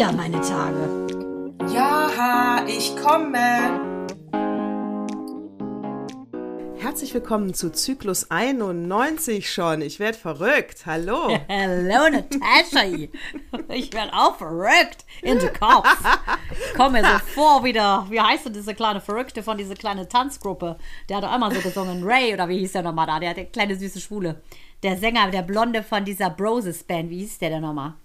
wieder meine Tage. Ja, ich komme. Herzlich willkommen zu Zyklus 91 schon. Ich werde verrückt. Hallo. Hallo Natascha. Ich werde auch verrückt in den Kopf. Ich komme mir so vor wieder, wie heißt denn diese kleine Verrückte von dieser kleinen Tanzgruppe? Der hat doch einmal so gesungen, Ray oder wie hieß der nochmal da? Der, der kleine süße Schwule. Der Sänger, der Blonde von dieser Broses Band, wie hieß der denn nochmal?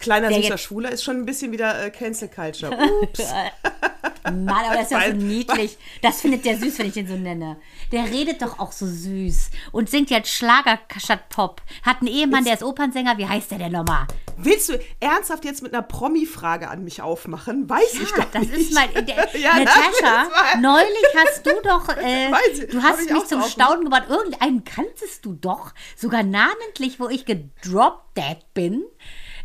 Kleiner Der süßer jetzt- Schwuler ist schon ein bisschen wieder äh, Cancel Culture. Ups. Mann, aber das ist ja so niedlich. Das findet der süß, wenn ich den so nenne. Der redet doch auch so süß und singt jetzt Schlager statt Pop. Hat einen Ehemann, der ist Opernsänger. Wie heißt der denn nochmal? Willst du ernsthaft jetzt mit einer Promi-Frage an mich aufmachen? Weiß ich Ja, doch das nicht. ist mal. Der, Ja, das Natascha, ist mal- neulich hast du doch. Äh, ich, du hast ich mich zum. Staunen gebracht. Irgendeinen kanntest du doch. Sogar namentlich, wo ich gedroppt bin.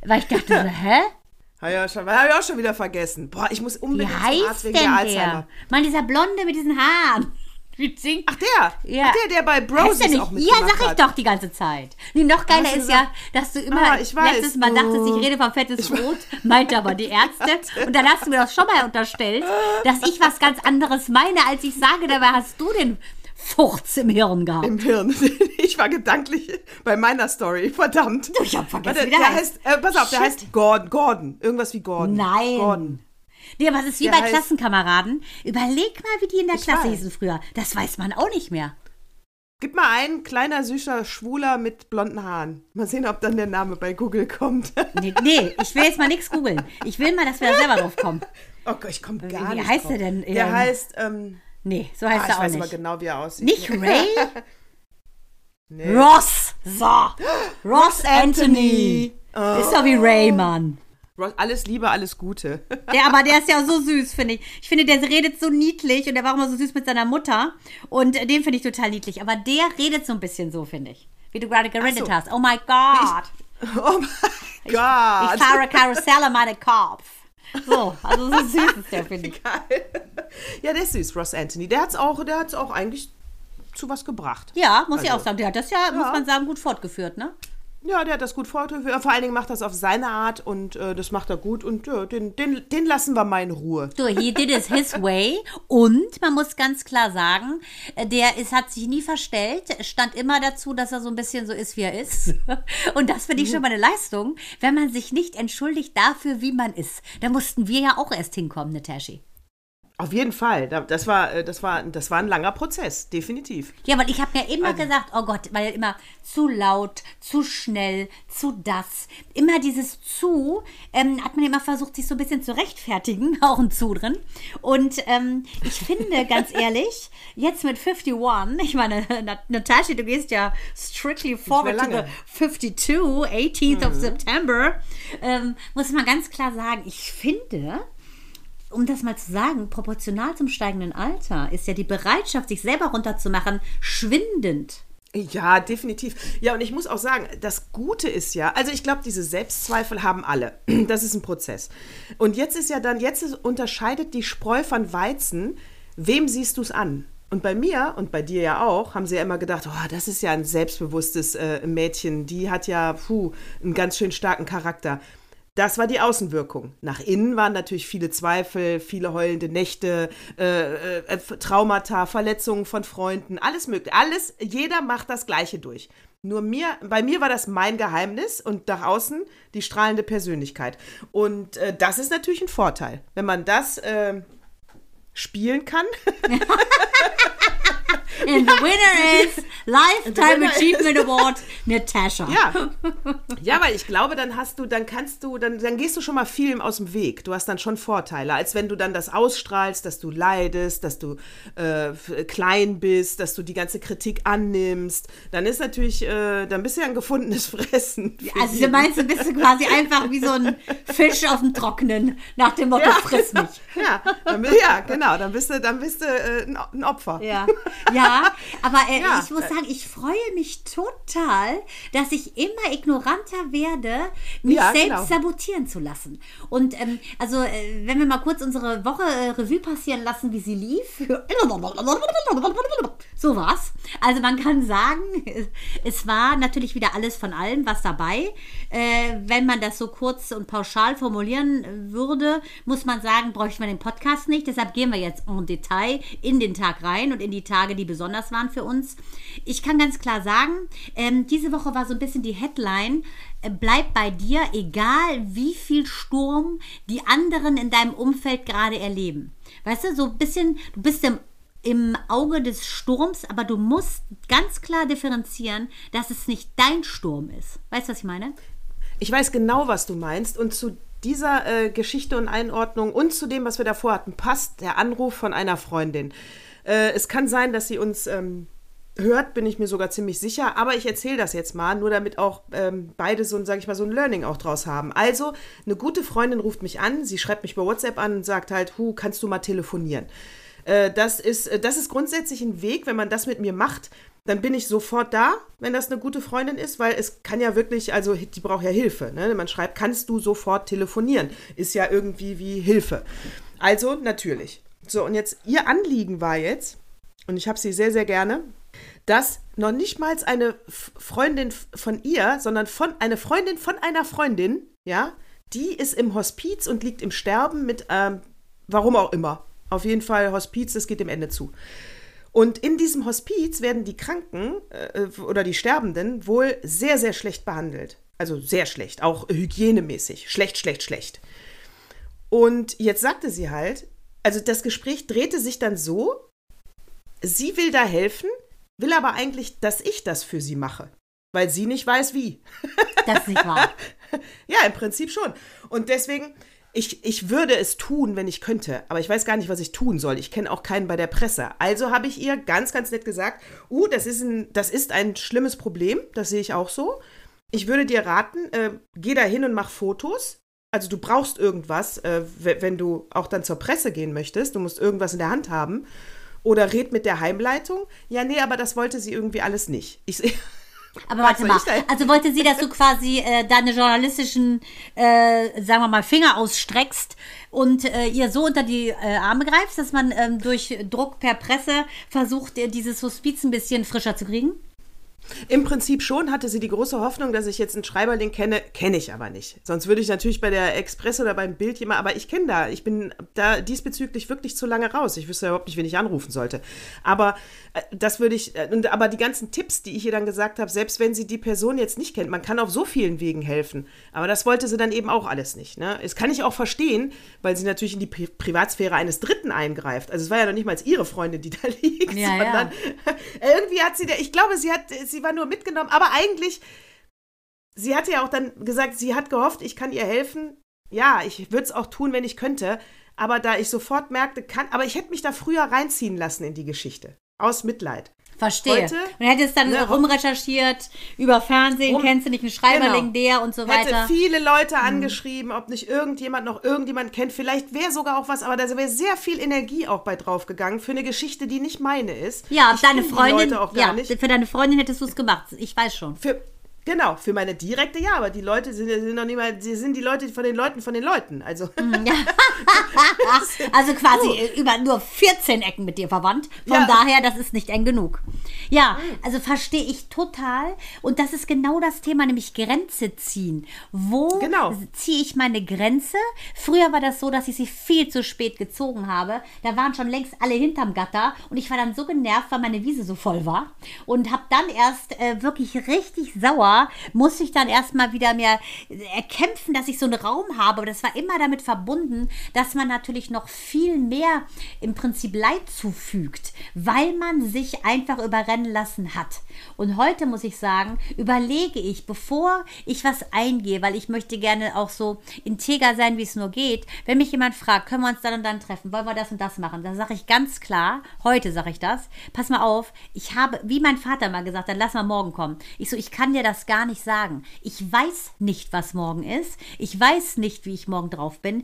Weil ich dachte so, hä? Hab ich, auch schon, hab ich auch schon wieder vergessen. Boah, ich muss Wie unbedingt zum heißt Arzt denn wegen der der? Alzheimer. Mann, dieser Blonde mit diesen Haaren. Wie Ach, der? Ja. Ach, der, der bei Bros ist nicht? auch Ja, mitgemacht sag ich hat. doch die ganze Zeit. Nee, noch geiler ist ja, dass du immer Ah, letztes Mal dachtest, ich rede vom fettes Brot, meinte aber die Ärzte. Und dann hast du mir das schon mal unterstellt, dass ich was ganz anderes meine, als ich sage, dabei hast du den Furz im Hirn gehabt. Im Hirn. Ich war gedanklich bei meiner Story. Verdammt. Ich hab vergessen, Warte, wie der der heißt. heißt. Äh, pass auf, der Shit. heißt Gordon. Gordon. Irgendwas wie Gordon. Nein. Gordon. Nee, aber es ist wie Der bei heißt- Klassenkameraden. Überleg mal, wie die in der Klasse weiß. hießen früher. Das weiß man auch nicht mehr. Gib mal einen kleiner, süßer Schwuler mit blonden Haaren. Mal sehen, ob dann der Name bei Google kommt. Nee, nee ich will jetzt mal nichts googeln. Ich will mal, dass wir da selber drauf kommen. Oh Gott, ich komme gar Wie nicht heißt drauf. der denn? Der Ähm, heißt, ähm, Nee, so ah, heißt ich er auch weiß aber nicht. genau, wie er aussieht. Nicht Ray? Nee. Ross. So. Ross Anthony. Ist doch wie Ray, Mann. Ross, Alles Liebe, alles Gute. Der, aber der ist ja so süß, finde ich. Ich finde, der redet so niedlich und der war auch immer so süß mit seiner Mutter. Und den finde ich total niedlich. Aber der redet so ein bisschen so, finde ich. Wie du gerade geredet so. hast. Oh my God. Oh mein Ich Gott. fahre Karussell in meinen Kopf. So, also so süß ist der, finde ich. Ja, der ist süß, Ross Anthony. Der hat's auch, der hat's auch eigentlich zu was gebracht. Ja, muss ich Also, auch sagen. Der hat das ja, muss man sagen, gut fortgeführt, ne? Ja, der hat das gut vorgeführt. Vor allen Dingen macht das auf seine Art und äh, das macht er gut. Und ja, den, den, den lassen wir mal in Ruhe. So, he did it his way. Und man muss ganz klar sagen, äh, der ist, hat sich nie verstellt, stand immer dazu, dass er so ein bisschen so ist, wie er ist. Und das finde ich schon mal eine Leistung, wenn man sich nicht entschuldigt dafür, wie man ist. Da mussten wir ja auch erst hinkommen, Natashi. Auf jeden Fall. Da- Das war, äh, das war, das war ein langer Prozess, definitiv. Ja, weil ich habe mir immer gesagt, oh Gott, weil immer zu laut, zu schnell, zu das. Immer dieses zu, ähm, hat man immer versucht, sich so ein bisschen zu rechtfertigen, auch ein zu drin. Und ähm, ich finde, ganz ehrlich, jetzt mit 51, ich meine, Nat Natascha, du gehst ja strictly forward to the lange. 52, 18th of September, ähm, muss man ganz klar sagen, ich finde, um das mal zu sagen, proportional zum steigenden Alter ist ja die Bereitschaft, sich selber runterzumachen, schwindend. Ja, definitiv. Ja, und ich muss auch sagen, das Gute ist ja, also ich glaube, diese Selbstzweifel haben alle. Das ist ein Prozess. Und jetzt ist ja dann, jetzt ist, unterscheidet die Spreu von Weizen, wem siehst du es an? Und bei mir und bei dir ja auch, haben sie ja immer gedacht, oh, das ist ja ein selbstbewusstes äh, Mädchen, die hat ja, puh, einen ganz schön starken Charakter. Das war die Außenwirkung. Nach innen waren natürlich viele Zweifel, viele heulende Nächte, äh, äh, Traumata, Verletzungen von Freunden, alles mögliche. Alles, jeder macht das Gleiche durch. Nur mir, bei mir war das mein Geheimnis und nach außen die strahlende Persönlichkeit. Und äh, das ist natürlich ein Vorteil, wenn man das äh, spielen kann. And the winner is Lifetime Achievement Award Natascha. Ja. Ja, weil ich glaube, dann hast du, dann kannst du, dann, dann gehst du schon mal vielem aus dem Weg. Du hast dann schon Vorteile, als wenn du dann das ausstrahlst, dass du leidest, dass du äh, klein bist, dass du die ganze Kritik annimmst. Dann ist natürlich, äh, dann bist du ja ein gefundenes Fressen. Also du meinst, du bist quasi einfach wie so ein Fisch auf dem Trockenen, nach dem Motto, friss mich. Ja, dann, ja, genau. Dann bist du, dann bist du äh, ein, ein Opfer. Ja. ja, Ja, aber äh, Ja. ich muss sagen, ich freue mich total, dass ich immer ignoranter werde, mich Ja, selbst genau. sabotieren zu lassen. Und ähm, also, äh, wenn wir mal kurz unsere Woche äh, Revue passieren lassen, wie sie lief. So war's. Also man kann sagen, es war natürlich wieder alles von allem was dabei. Äh, wenn man das so kurz und pauschal formulieren würde, muss man sagen, bräuchte man den Podcast nicht. Deshalb gehen wir jetzt en Detail in den Tag rein und in die Tage, die besonders waren für uns. Ich kann ganz klar sagen, ähm, diese Woche war so ein bisschen die Headline. äh, Bleib bei dir, egal wie viel Sturm die anderen in deinem Umfeld gerade erleben. Weißt du, so ein bisschen, du bist im im Auge des Sturms, aber du musst ganz klar differenzieren, dass es nicht dein Sturm ist. Weißt du, was ich meine? Ich weiß genau, was du meinst. Und zu dieser äh, Geschichte und Einordnung und zu dem, was wir davor hatten, passt der Anruf von einer Freundin. Äh, es kann sein, dass sie uns ähm, hört, bin ich mir sogar ziemlich sicher. Aber ich erzähle das jetzt mal, nur damit auch ähm, beide so, ein, sag ich mal, so ein Learning auch draus haben. Also, eine gute Freundin ruft mich an, sie schreibt mich bei WhatsApp an und sagt halt, hu, kannst du mal telefonieren? Äh, das, ist, äh, das ist grundsätzlich ein Weg, wenn man das mit mir macht, dann bin ich sofort da, wenn das eine gute Freundin ist, weil es kann ja wirklich, also die braucht ja Hilfe. Ne? Man schreibt, kannst du sofort telefonieren? Ist ja irgendwie wie Hilfe. Also natürlich. So, und jetzt, ihr Anliegen war jetzt, und ich habe sie sehr, sehr gerne, dass noch nicht mal eine Freundin von ihr, sondern von eine Freundin von einer Freundin, ja, die ist im Hospiz und liegt im Sterben mit, ähm, warum auch immer. Auf jeden Fall Hospiz, das geht dem Ende zu. Und in diesem Hospiz werden die Kranken äh, oder die Sterbenden wohl sehr, sehr schlecht behandelt. Also sehr schlecht, auch hygienemäßig. Schlecht, schlecht, schlecht. Und jetzt sagte sie halt, also das Gespräch drehte sich dann so, sie will da helfen, will aber eigentlich, dass ich das für sie mache, weil sie nicht weiß wie. Das ist nicht wahr. Ja, im Prinzip schon. Und deswegen, ich, ich würde es tun, wenn ich könnte, aber ich weiß gar nicht, was ich tun soll. Ich kenne auch keinen bei der Presse. Also habe ich ihr ganz, ganz nett gesagt, uh, das ist ein, das ist ein schlimmes Problem, das sehe ich auch so. Ich würde dir raten, äh, geh da hin und mach Fotos. Also du brauchst irgendwas, äh, we- wenn du auch dann zur Presse gehen möchtest. Du musst irgendwas in der Hand haben. Oder red mit der Heimleitung. Ja, nee, aber das wollte sie irgendwie alles nicht. Ich. Aber warte mal, also wollte sie, dass du quasi äh, deine journalistischen, äh, sagen wir mal, Finger ausstreckst und äh, ihr so unter die äh, Arme greifst, dass man ähm, durch Druck per Presse versucht, dieses Hospiz ein bisschen frischer zu kriegen? Im Prinzip schon hatte sie die große Hoffnung, dass ich jetzt einen Schreiberling kenne. Kenne ich aber nicht. Sonst würde ich natürlich bei der Express oder beim Bild jemand, aber ich kenne da. Ich bin da diesbezüglich wirklich zu lange raus. Ich wüsste ja überhaupt nicht, wen ich anrufen sollte. Aber äh, das würde ich, äh, aber die ganzen Tipps, die ich ihr dann gesagt habe, selbst wenn sie die Person jetzt nicht kennt, man kann auf so vielen Wegen helfen. Aber das wollte sie dann eben auch alles nicht. Ne? Das kann ich auch verstehen, weil sie natürlich in die Pri Privatsphäre eines Dritten eingreift. Also es war ja noch nicht mal ihre Freundin, die da liegt, Ja, ja. sondern irgendwie hat sie, der, ich glaube, sie hat, sie war nur mitgenommen, aber eigentlich, sie hatte ja auch dann gesagt, sie hat gehofft, ich kann ihr helfen. Ja, ich würde es auch tun, wenn ich könnte. Aber da ich sofort merkte, kann, aber ich hätte mich da früher reinziehen lassen in die Geschichte. Aus Mitleid. Verstehe. Heute, und hättest dann ne, rumrecherchiert über Fernsehen, rum- kennst du nicht einen Schreiberling, Genau. der und so Hätte weiter. viele Leute angeschrieben, ob nicht irgendjemand noch irgendjemand kennt. Vielleicht wäre sogar auch was, aber da wäre sehr viel Energie auch bei draufgegangen für eine Geschichte, die nicht meine ist. Ja, ich deine Freundin, Leute auch gar ja, nicht. für deine Freundin hättest du es gemacht. Ich weiß schon. Für, genau, für meine direkte ja, aber die Leute sind, sind noch nicht mal, sie sind die Leute von den Leuten von den Leuten. Also Also quasi äh, über nur 14 Ecken mit dir verwandt. Von Ja. daher, das ist nicht eng genug. Ja, also verstehe ich total. Und das ist genau das Thema, nämlich Grenze ziehen. Wo Genau. ziehe ich meine Grenze? Früher war das so, dass ich sie viel zu spät gezogen habe. Da waren schon längst alle hinterm Gatter und ich war dann so genervt, weil meine Wiese so voll war. Und habe dann erst äh, wirklich richtig sauer, musste ich dann erstmal wieder mir erkämpfen, dass ich so einen Raum habe. Aber das war immer damit verbunden, dass man natürlich noch viel mehr im Prinzip Leid zufügt, weil man sich einfach überrennen lassen hat. Und heute muss ich sagen, überlege ich, bevor ich was eingehe, weil ich möchte gerne auch so integer sein, wie es nur geht, wenn mich jemand fragt, können wir uns dann und dann treffen, wollen wir das und das machen, dann sage ich ganz klar, heute sage ich das, pass mal auf, ich habe, wie mein Vater mal gesagt hat, lass mal morgen kommen. Ich so, ich kann dir das das gar nicht sagen. Ich weiß nicht, was morgen ist. Ich weiß nicht, wie ich morgen drauf bin.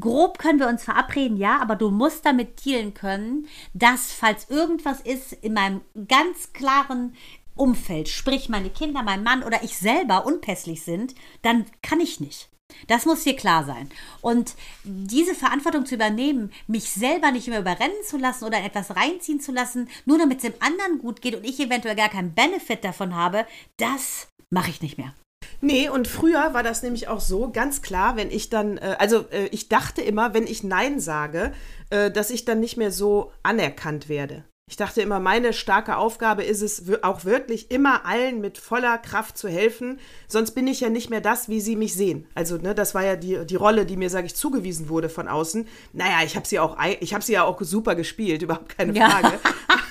Grob können wir uns verabreden, ja, aber du musst damit dealen können, dass, falls irgendwas ist in meinem ganz klaren Umfeld, sprich meine Kinder, mein Mann oder ich selber unpässlich sind, dann kann ich nicht. Das muss dir klar sein. Und diese Verantwortung zu übernehmen, mich selber nicht immer überrennen zu lassen oder in etwas reinziehen zu lassen, nur damit es dem anderen gut geht und ich eventuell gar keinen Benefit davon habe, das mache ich nicht mehr. Nee, und früher war das nämlich auch so, ganz klar, wenn ich dann, äh, also äh, ich dachte immer, wenn ich Nein sage, äh, dass ich dann nicht mehr so anerkannt werde. Ich dachte immer, meine starke Aufgabe ist es auch wirklich immer allen mit voller Kraft zu helfen, sonst bin ich ja nicht mehr das, wie sie mich sehen. Also, ne, das war ja die, die Rolle, die mir, sage ich, zugewiesen wurde von außen. Naja, ich habe sie auch, ich habe sie ja auch super gespielt, überhaupt keine Frage. Ja.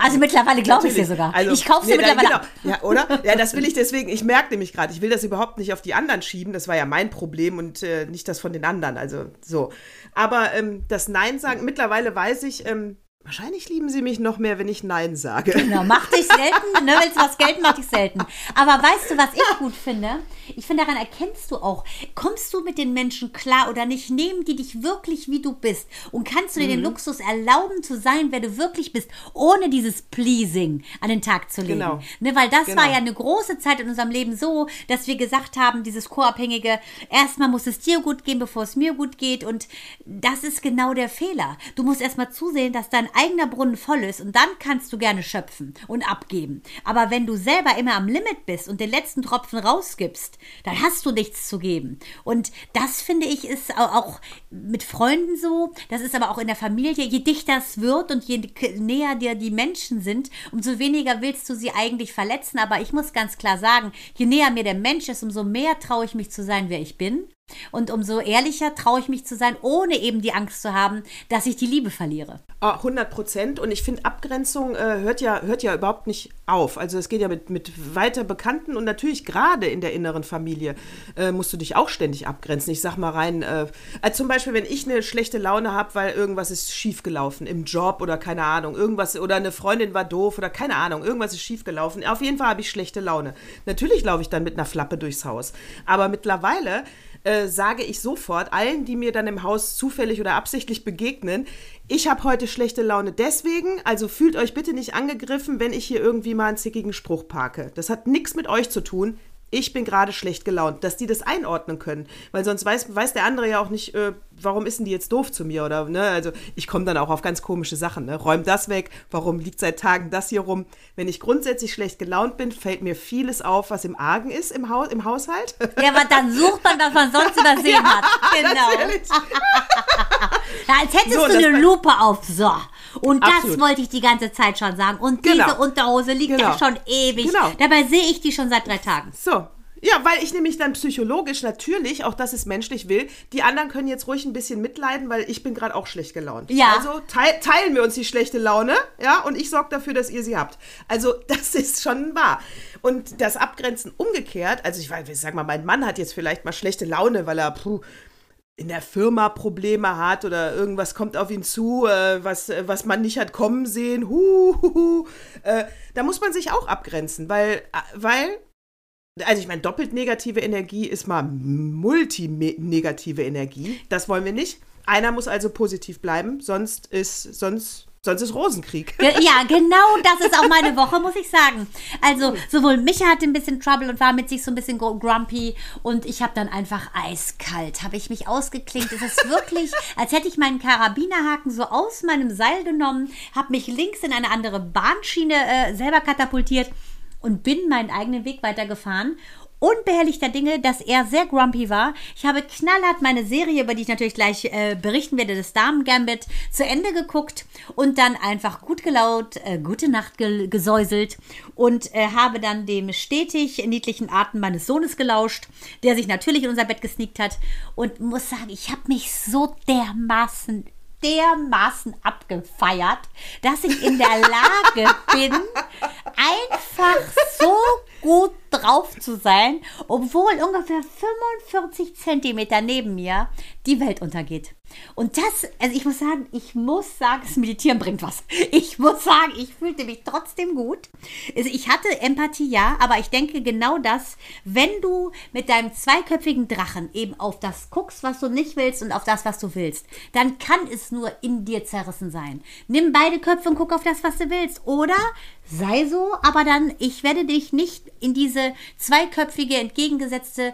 Also mittlerweile glaube ich dir sogar. Also, ich kaufe sie nee, mittlerweile genau. Ja, oder? Ja, das will ich deswegen, ich merke nämlich gerade, ich will das überhaupt nicht auf die anderen schieben, das war ja mein Problem und äh, nicht das von den anderen, also so. Aber ähm, das Nein sagen, mittlerweile weiß ich, ähm, Wahrscheinlich lieben sie mich noch mehr, wenn ich Nein sage. Genau, mach dich selten, ne, willst was gelten, mach dich selten. Aber weißt du, was ich gut finde? Ich finde, daran erkennst du auch, kommst du mit den Menschen klar oder nicht, nehmen die dich wirklich, wie du bist und kannst du dir mhm. den Luxus erlauben zu sein, wer du wirklich bist, ohne dieses Pleasing an den Tag zu legen. Genau. Ne, weil das genau. war ja eine große Zeit in unserem Leben so, dass wir gesagt haben, dieses Co-Abhängige, erstmal muss es dir gut gehen, bevor es mir gut geht und das ist genau der Fehler. Du musst erstmal zusehen, dass dein eigener Brunnen voll ist und dann kannst du gerne schöpfen und abgeben. Aber wenn du selber immer am Limit bist und den letzten Tropfen rausgibst, dann hast du nichts zu geben. Und das finde ich ist auch mit Freunden so, das ist aber auch in der Familie, je dichter es wird und je näher dir die Menschen sind, umso weniger willst du sie eigentlich verletzen. Aber ich muss ganz klar sagen, je näher mir der Mensch ist, umso mehr traue ich mich zu sein, wer ich bin. Und umso ehrlicher traue ich mich zu sein, ohne eben die Angst zu haben, dass ich die Liebe verliere. 100 ah, Prozent. Und ich finde, Abgrenzung äh, hört, ja, hört ja überhaupt nicht auf. Also es geht ja mit, mit weiter Bekannten und natürlich gerade in der inneren Familie äh, musst du dich auch ständig abgrenzen. Ich sag mal rein, äh, also zum Beispiel, wenn ich eine schlechte Laune habe, weil irgendwas ist schiefgelaufen im Job oder keine Ahnung, irgendwas oder eine Freundin war doof oder keine Ahnung, irgendwas ist schiefgelaufen. Auf jeden Fall habe ich schlechte Laune. Natürlich laufe ich dann mit einer Flappe durchs Haus. Aber mittlerweile äh, sage ich sofort allen, die mir dann im Haus zufällig oder absichtlich begegnen, ich habe heute schlechte Laune deswegen, also fühlt euch bitte nicht angegriffen, wenn ich hier irgendwie mal einen zickigen Spruch parke. Das hat nichts mit euch zu tun ich bin gerade schlecht gelaunt, dass die das einordnen können. Weil sonst weiß, weiß der andere ja auch nicht, äh, warum ist denn die jetzt doof zu mir? Oder, ne, also ich komme dann auch auf ganz komische Sachen, ne? Räum das weg, warum liegt seit Tagen das hier rum? Wenn ich grundsätzlich schlecht gelaunt bin, fällt mir vieles auf, was im Argen ist im, Haus, im Haushalt. Ja, aber dann sucht man, was man sonst übersehen ja, hat. Genau. ja, als hättest so, du eine Lupe auf. So. Und Absolut. das wollte ich die ganze Zeit schon sagen. Und genau. diese Unterhose liegt genau. ja schon ewig. Genau. Dabei sehe ich die schon seit drei Tagen. So, ja, weil ich nämlich dann psychologisch natürlich, auch dass es menschlich will, die anderen können jetzt ruhig ein bisschen mitleiden, weil ich bin gerade auch schlecht gelaunt. Ja. Also teil, teilen wir uns die schlechte Laune, ja, und ich sorge dafür, dass ihr sie habt. Also das ist schon wahr. Und das Abgrenzen umgekehrt, also ich, ich sag mal, mein Mann hat jetzt vielleicht mal schlechte Laune, weil er puh, in der Firma Probleme hat oder irgendwas kommt auf ihn zu, äh, was, äh, was man nicht hat kommen sehen, hu, hu, hu. Äh, da muss man sich auch abgrenzen, weil, äh, weil also ich meine, doppelt negative Energie ist mal multinegative Energie. Das wollen wir nicht. Einer muss also positiv bleiben, sonst ist, sonst Sonst ist Rosenkrieg. Ja, genau das ist auch meine Woche, muss ich sagen. Also, sowohl Micha hatte ein bisschen Trouble und war mit sich so ein bisschen grumpy und ich habe dann einfach eiskalt, habe ich mich ausgeklinkt. Es ist wirklich, als hätte ich meinen Karabinerhaken so aus meinem Seil genommen, habe mich links in eine andere Bahnschiene äh, selber katapultiert und bin meinen eigenen Weg weitergefahren unbehelligter Dinge, dass er sehr grumpy war. Ich habe knallhart meine Serie, über die ich natürlich gleich äh, berichten werde, das Damen Gambit, zu Ende geguckt und dann einfach gut gelaunt, äh, gute Nacht ge gesäuselt und äh, habe dann dem stetig niedlichen Atem meines Sohnes gelauscht, der sich natürlich in unser Bett gesneakt hat und muss sagen, ich habe mich so dermaßen dermaßen abgefeiert, dass ich in der Lage bin, einfach so gut drauf zu sein, obwohl ungefähr 45 Zentimeter neben mir die Welt untergeht. Und das, also ich muss sagen, ich muss sagen, das Meditieren bringt was. Ich muss sagen, ich fühlte mich trotzdem gut. Also ich hatte Empathie, ja, aber ich denke genau das, wenn du mit deinem zweiköpfigen Drachen eben auf das guckst, was du nicht willst und auf das, was du willst, dann kann es nur in dir zerrissen sein. Nimm beide Köpfe und guck auf das, was du willst. Oder sei so, aber dann, ich werde dich nicht in diese zweiköpfige, entgegengesetzte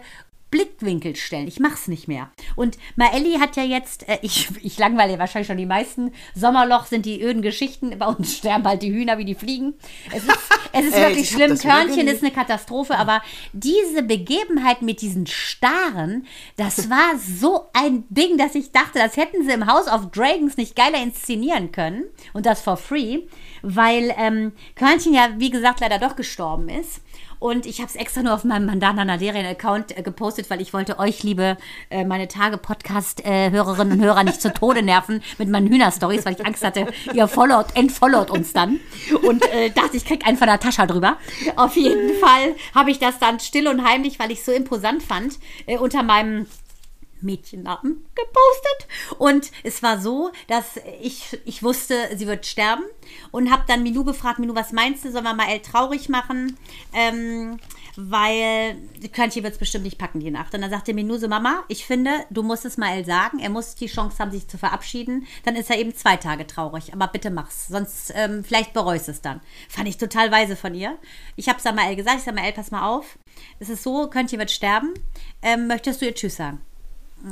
Blickwinkel stellen. Ich mach's nicht mehr. Und Maelli hat ja jetzt, äh, ich, ich langweile wahrscheinlich schon die meisten. Sommerloch sind die öden Geschichten. Bei uns sterben halt die Hühner wie die Fliegen. Es ist, es ist Ey, wirklich ich hab schlimm. Körnchen wirklich- ist eine Katastrophe. Aber diese Begebenheit mit diesen Starren, das war so ein Ding, dass ich dachte, das hätten sie im House of Dragons nicht geiler inszenieren können. Und das for free. Weil ähm, Körnchen ja, wie gesagt, leider doch gestorben ist. Und ich habe es extra nur auf meinem Mandana Naderien-Account äh, gepostet, weil ich wollte euch, liebe äh, meine Tage-Podcast-Hörerinnen und Hörer, nicht zu Tode nerven mit meinen Hühner-Stories, weil ich Angst hatte, ihr followt, entfollowt uns dann. Und äh, dachte, ich krieg einen von Natascha drüber. Auf jeden Fall habe ich das dann still und heimlich, weil ich es so imposant fand, äh, unter meinem Mädchennamen gepostet. Und es war so, dass ich, ich wusste, sie wird sterben und habe dann Milou gefragt, Milou, was meinst du, sollen wir mal El traurig machen? Ähm, weil Körnchen wird es bestimmt nicht packen die Nacht. Und dann sagte Milou so, Mama, ich finde, du musst es mal El sagen. Er muss die Chance haben, sich zu verabschieden. Dann ist er eben zwei Tage traurig. Aber bitte mach's, sonst ähm, vielleicht bereust es dann. Fand ich total weise von ihr. Ich habe es dann mal El gesagt. Ich sage mal, El, pass mal auf. Es ist so, Körnchen wird sterben. Ähm, möchtest du ihr Tschüss sagen?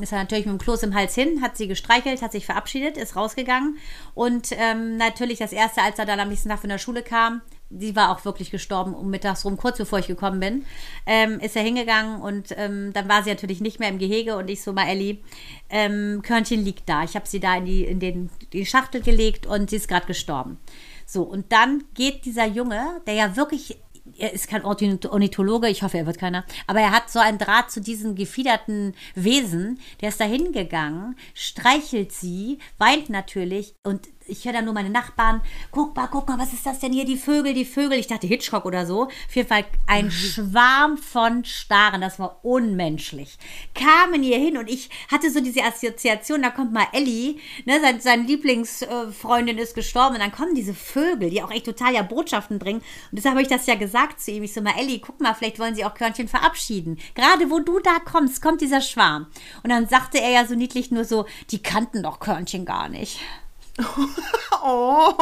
Ist er natürlich mit dem Kloß im Hals hin, hat sie gestreichelt, hat sich verabschiedet, ist rausgegangen. Und ähm, natürlich das Erste, als er dann am nächsten Tag von der Schule kam, sie war auch wirklich gestorben um mittags rum, kurz bevor ich gekommen bin, ähm, ist er hingegangen und ähm, dann war sie natürlich nicht mehr im Gehege und ich so mal, Elli, ähm, Körnchen liegt da. Ich habe sie da in die, in den, die Schachtel gelegt und sie ist gerade gestorben. So, und dann geht dieser Junge, der ja wirklich er ist kein Ornith- Ornithologe, ich hoffe, er wird keiner, aber er hat so einen Draht zu diesen gefiederten Wesen, der ist da hingegangen, streichelt sie, weint natürlich und ich höre dann nur meine Nachbarn, guck mal, guck mal, was ist das denn hier, die Vögel, die Vögel, ich dachte Hitchcock oder so, auf jeden Fall ein Schwarm von Staren, das war unmenschlich, kamen hier hin und ich hatte so diese Assoziation, da kommt mal Ellie, ne, sein, seine Lieblingsfreundin ist gestorben und dann kommen diese Vögel, die auch echt total ja Botschaften bringen. Und deshalb habe ich das ja gesagt zu ihm, ich so mal, Ellie, guck mal, vielleicht wollen sie auch Körnchen verabschieden, gerade wo du da kommst, kommt dieser Schwarm. Und dann sagte er ja so niedlich nur so, die kannten doch Körnchen gar nicht. Oh,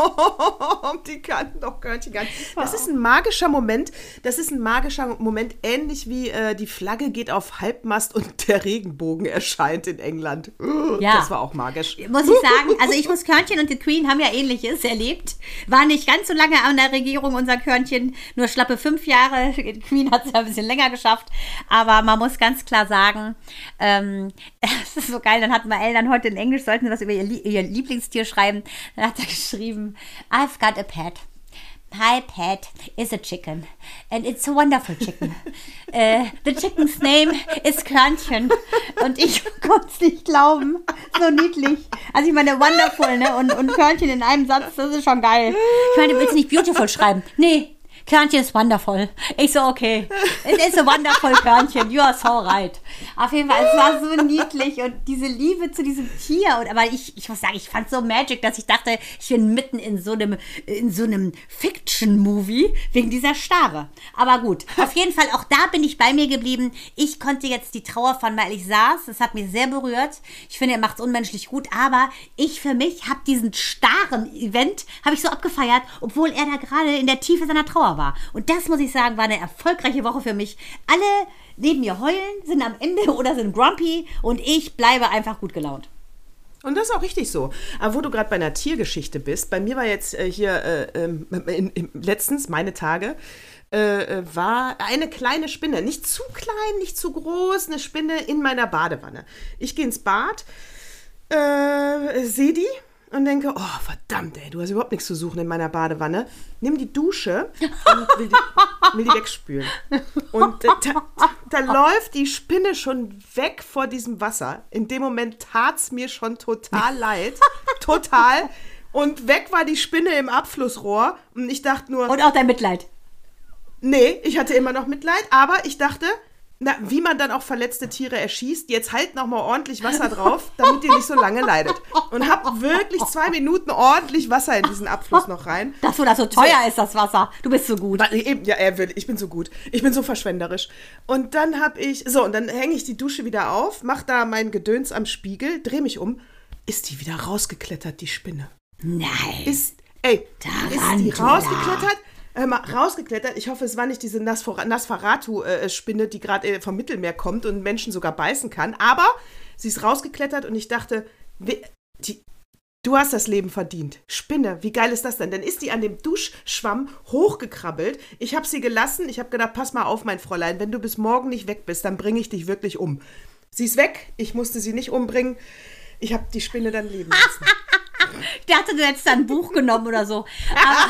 die kannten doch Körnchen gar. Das ist ein magischer Moment. Das ist ein magischer Moment, ähnlich wie äh, die Flagge geht auf Halbmast und der Regenbogen erscheint in England. Ja. Das war auch magisch. muss ich sagen, also ich muss Körnchen und die Queen haben ja ähnliches erlebt. War nicht ganz so lange an der Regierung, unser Körnchen, nur schlappe fünf Jahre. Die Queen hat es ja ein bisschen länger geschafft. Aber man muss ganz klar sagen, ähm, es ist so geil, dann hat Mael dann heute in Englisch, sollten sie was über ihr, ihr Lieblingstier schreiben. Dann hat er geschrieben, I've got a pet. My pet is a chicken. And it's a wonderful chicken. Äh, the chicken's name is Körnchen. Und ich konnte es nicht glauben. So niedlich. Also ich meine, wonderful, ne? Und, und Körnchen in einem Satz, das ist schon geil. Ich meine, du willst nicht beautiful schreiben. Nee. Körnchen ist wonderful. Ich so, okay. It is a wonderful Körnchen. You are so right. Auf jeden Fall, es war so niedlich und diese Liebe zu diesem Tier. Und, aber ich, ich muss sagen, ich fand so magic, dass ich dachte, ich bin mitten in so einem, in so einem Fiction-Movie wegen dieser Starre. Aber gut, auf jeden Fall, auch da bin ich bei mir geblieben. Ich konnte jetzt die Trauer von Mal, ich saß, das hat mich sehr berührt. Ich finde, er macht es unmenschlich gut, aber ich für mich habe diesen starren Event, habe ich so abgefeiert, obwohl er da gerade in der Tiefe seiner Trauer war. Und das, muss ich sagen, war eine erfolgreiche Woche für mich. Alle neben mir heulen, sind am Ende oder sind grumpy und ich bleibe einfach gut gelaunt. Und das ist auch richtig so. Aber wo du gerade bei einer Tiergeschichte bist, bei mir war jetzt äh, hier äh, ähm, in, in, letztens, meine Tage, äh, äh, war eine kleine Spinne. Nicht zu klein, nicht zu groß, eine Spinne in meiner Badewanne. Ich gehe ins Bad, äh, sehe die und denke, oh verdammt, ey, du hast überhaupt nichts zu suchen in meiner Badewanne. Nimm die Dusche und will die, will die wegspülen. Und äh, da, da läuft die Spinne schon weg vor diesem Wasser. In dem Moment tat es mir schon total leid. Total. Und weg war die Spinne im Abflussrohr. Und ich dachte nur, Und auch dein Mitleid. nee, ich hatte immer noch Mitleid, aber ich dachte, na, wie man dann auch verletzte Tiere erschießt. Jetzt halt noch mal ordentlich Wasser drauf, damit ihr nicht so lange leidet. Und hab wirklich zwei Minuten ordentlich Wasser in diesen Abfluss noch rein. Das, wo das so teuer ist, das Wasser. Du bist so gut. Eben, ja, er will. Ich bin so gut. Ich bin so verschwenderisch. Und dann hab ich, so, und dann hänge ich die Dusche wieder auf, mach da mein Gedöns am Spiegel, dreh mich um. Ist die wieder rausgeklettert, die Spinne? Nein. Ist, ey, ist die Tarantula. rausgeklettert? Mal, rausgeklettert. Ich hoffe, es war nicht diese Nasfor- Nosferatu-Spinne, die gerade äh, vom Mittelmeer kommt und Menschen sogar beißen kann. Aber sie ist rausgeklettert und ich dachte, we- die, du hast das Leben verdient. Spinne, wie geil ist das denn? Dann ist die an dem Duschschwamm hochgekrabbelt. Ich habe sie gelassen. Ich habe gedacht, pass mal auf, mein Fräulein, wenn du bis morgen nicht weg bist, dann bringe ich dich wirklich um. Sie ist weg. Ich musste sie nicht umbringen. Ich habe die Spinne dann leben lassen. Ich dachte, du hättest da ein Buch genommen oder so. Aber,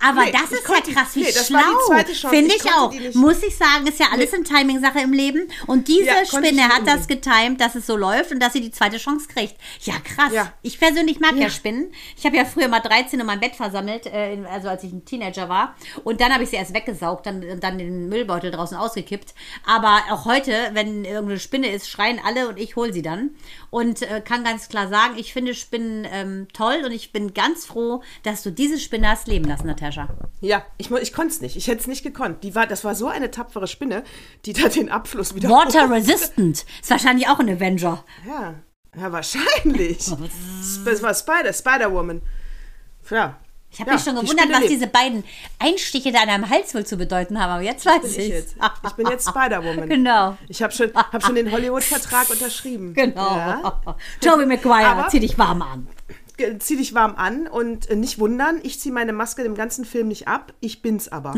aber Nee, das ist ja krass, wie nee, schlau. Finde Ich ich, auch. Muss ich sagen, ist ja alles eine Timing-Sache im Leben. Und diese Ja, Spinne hat das getimt, dass es so läuft und dass sie die zweite Chance kriegt. Ja, krass. Ja. Ich persönlich mag ja, Ja. Spinnen. Ich habe ja früher mal 13 in mein Bett versammelt, äh, also als ich ein Teenager war. Und dann habe ich sie erst weggesaugt, dann, dann den Müllbeutel draußen ausgekippt. Aber auch heute, wenn irgendeine Spinne ist, schreien alle und ich hole sie dann. Und äh, kann ganz klar sagen, ich finde Spinnen ähm, toll und ich bin ganz froh, dass du diese Spinne hast leben lassen, Natascha. Ja, ich, ich konnte es nicht. Ich hätte es nicht gekonnt. Die war, das war so eine tapfere Spinne, die da den Abfluss wieder. Water Resistant. Ist wahrscheinlich auch ein Avenger. Ja, ja, wahrscheinlich. Das war Spider, Spider-Woman. Ja. Ich habe ja, mich schon gewundert, was lebt. diese beiden Einstiche da an deinem Hals wohl zu bedeuten haben. Aber jetzt weiß ich ich jetzt. Ich bin jetzt Spider-Woman. Genau. Ich habe schon, hab schon den Hollywood-Vertrag unterschrieben. Genau. Ja. Toby Maguire, Aber- zieh dich warm an. Zieh dich warm an und äh, nicht wundern, ich ziehe meine Maske im ganzen Film nicht ab. Ich bin's aber.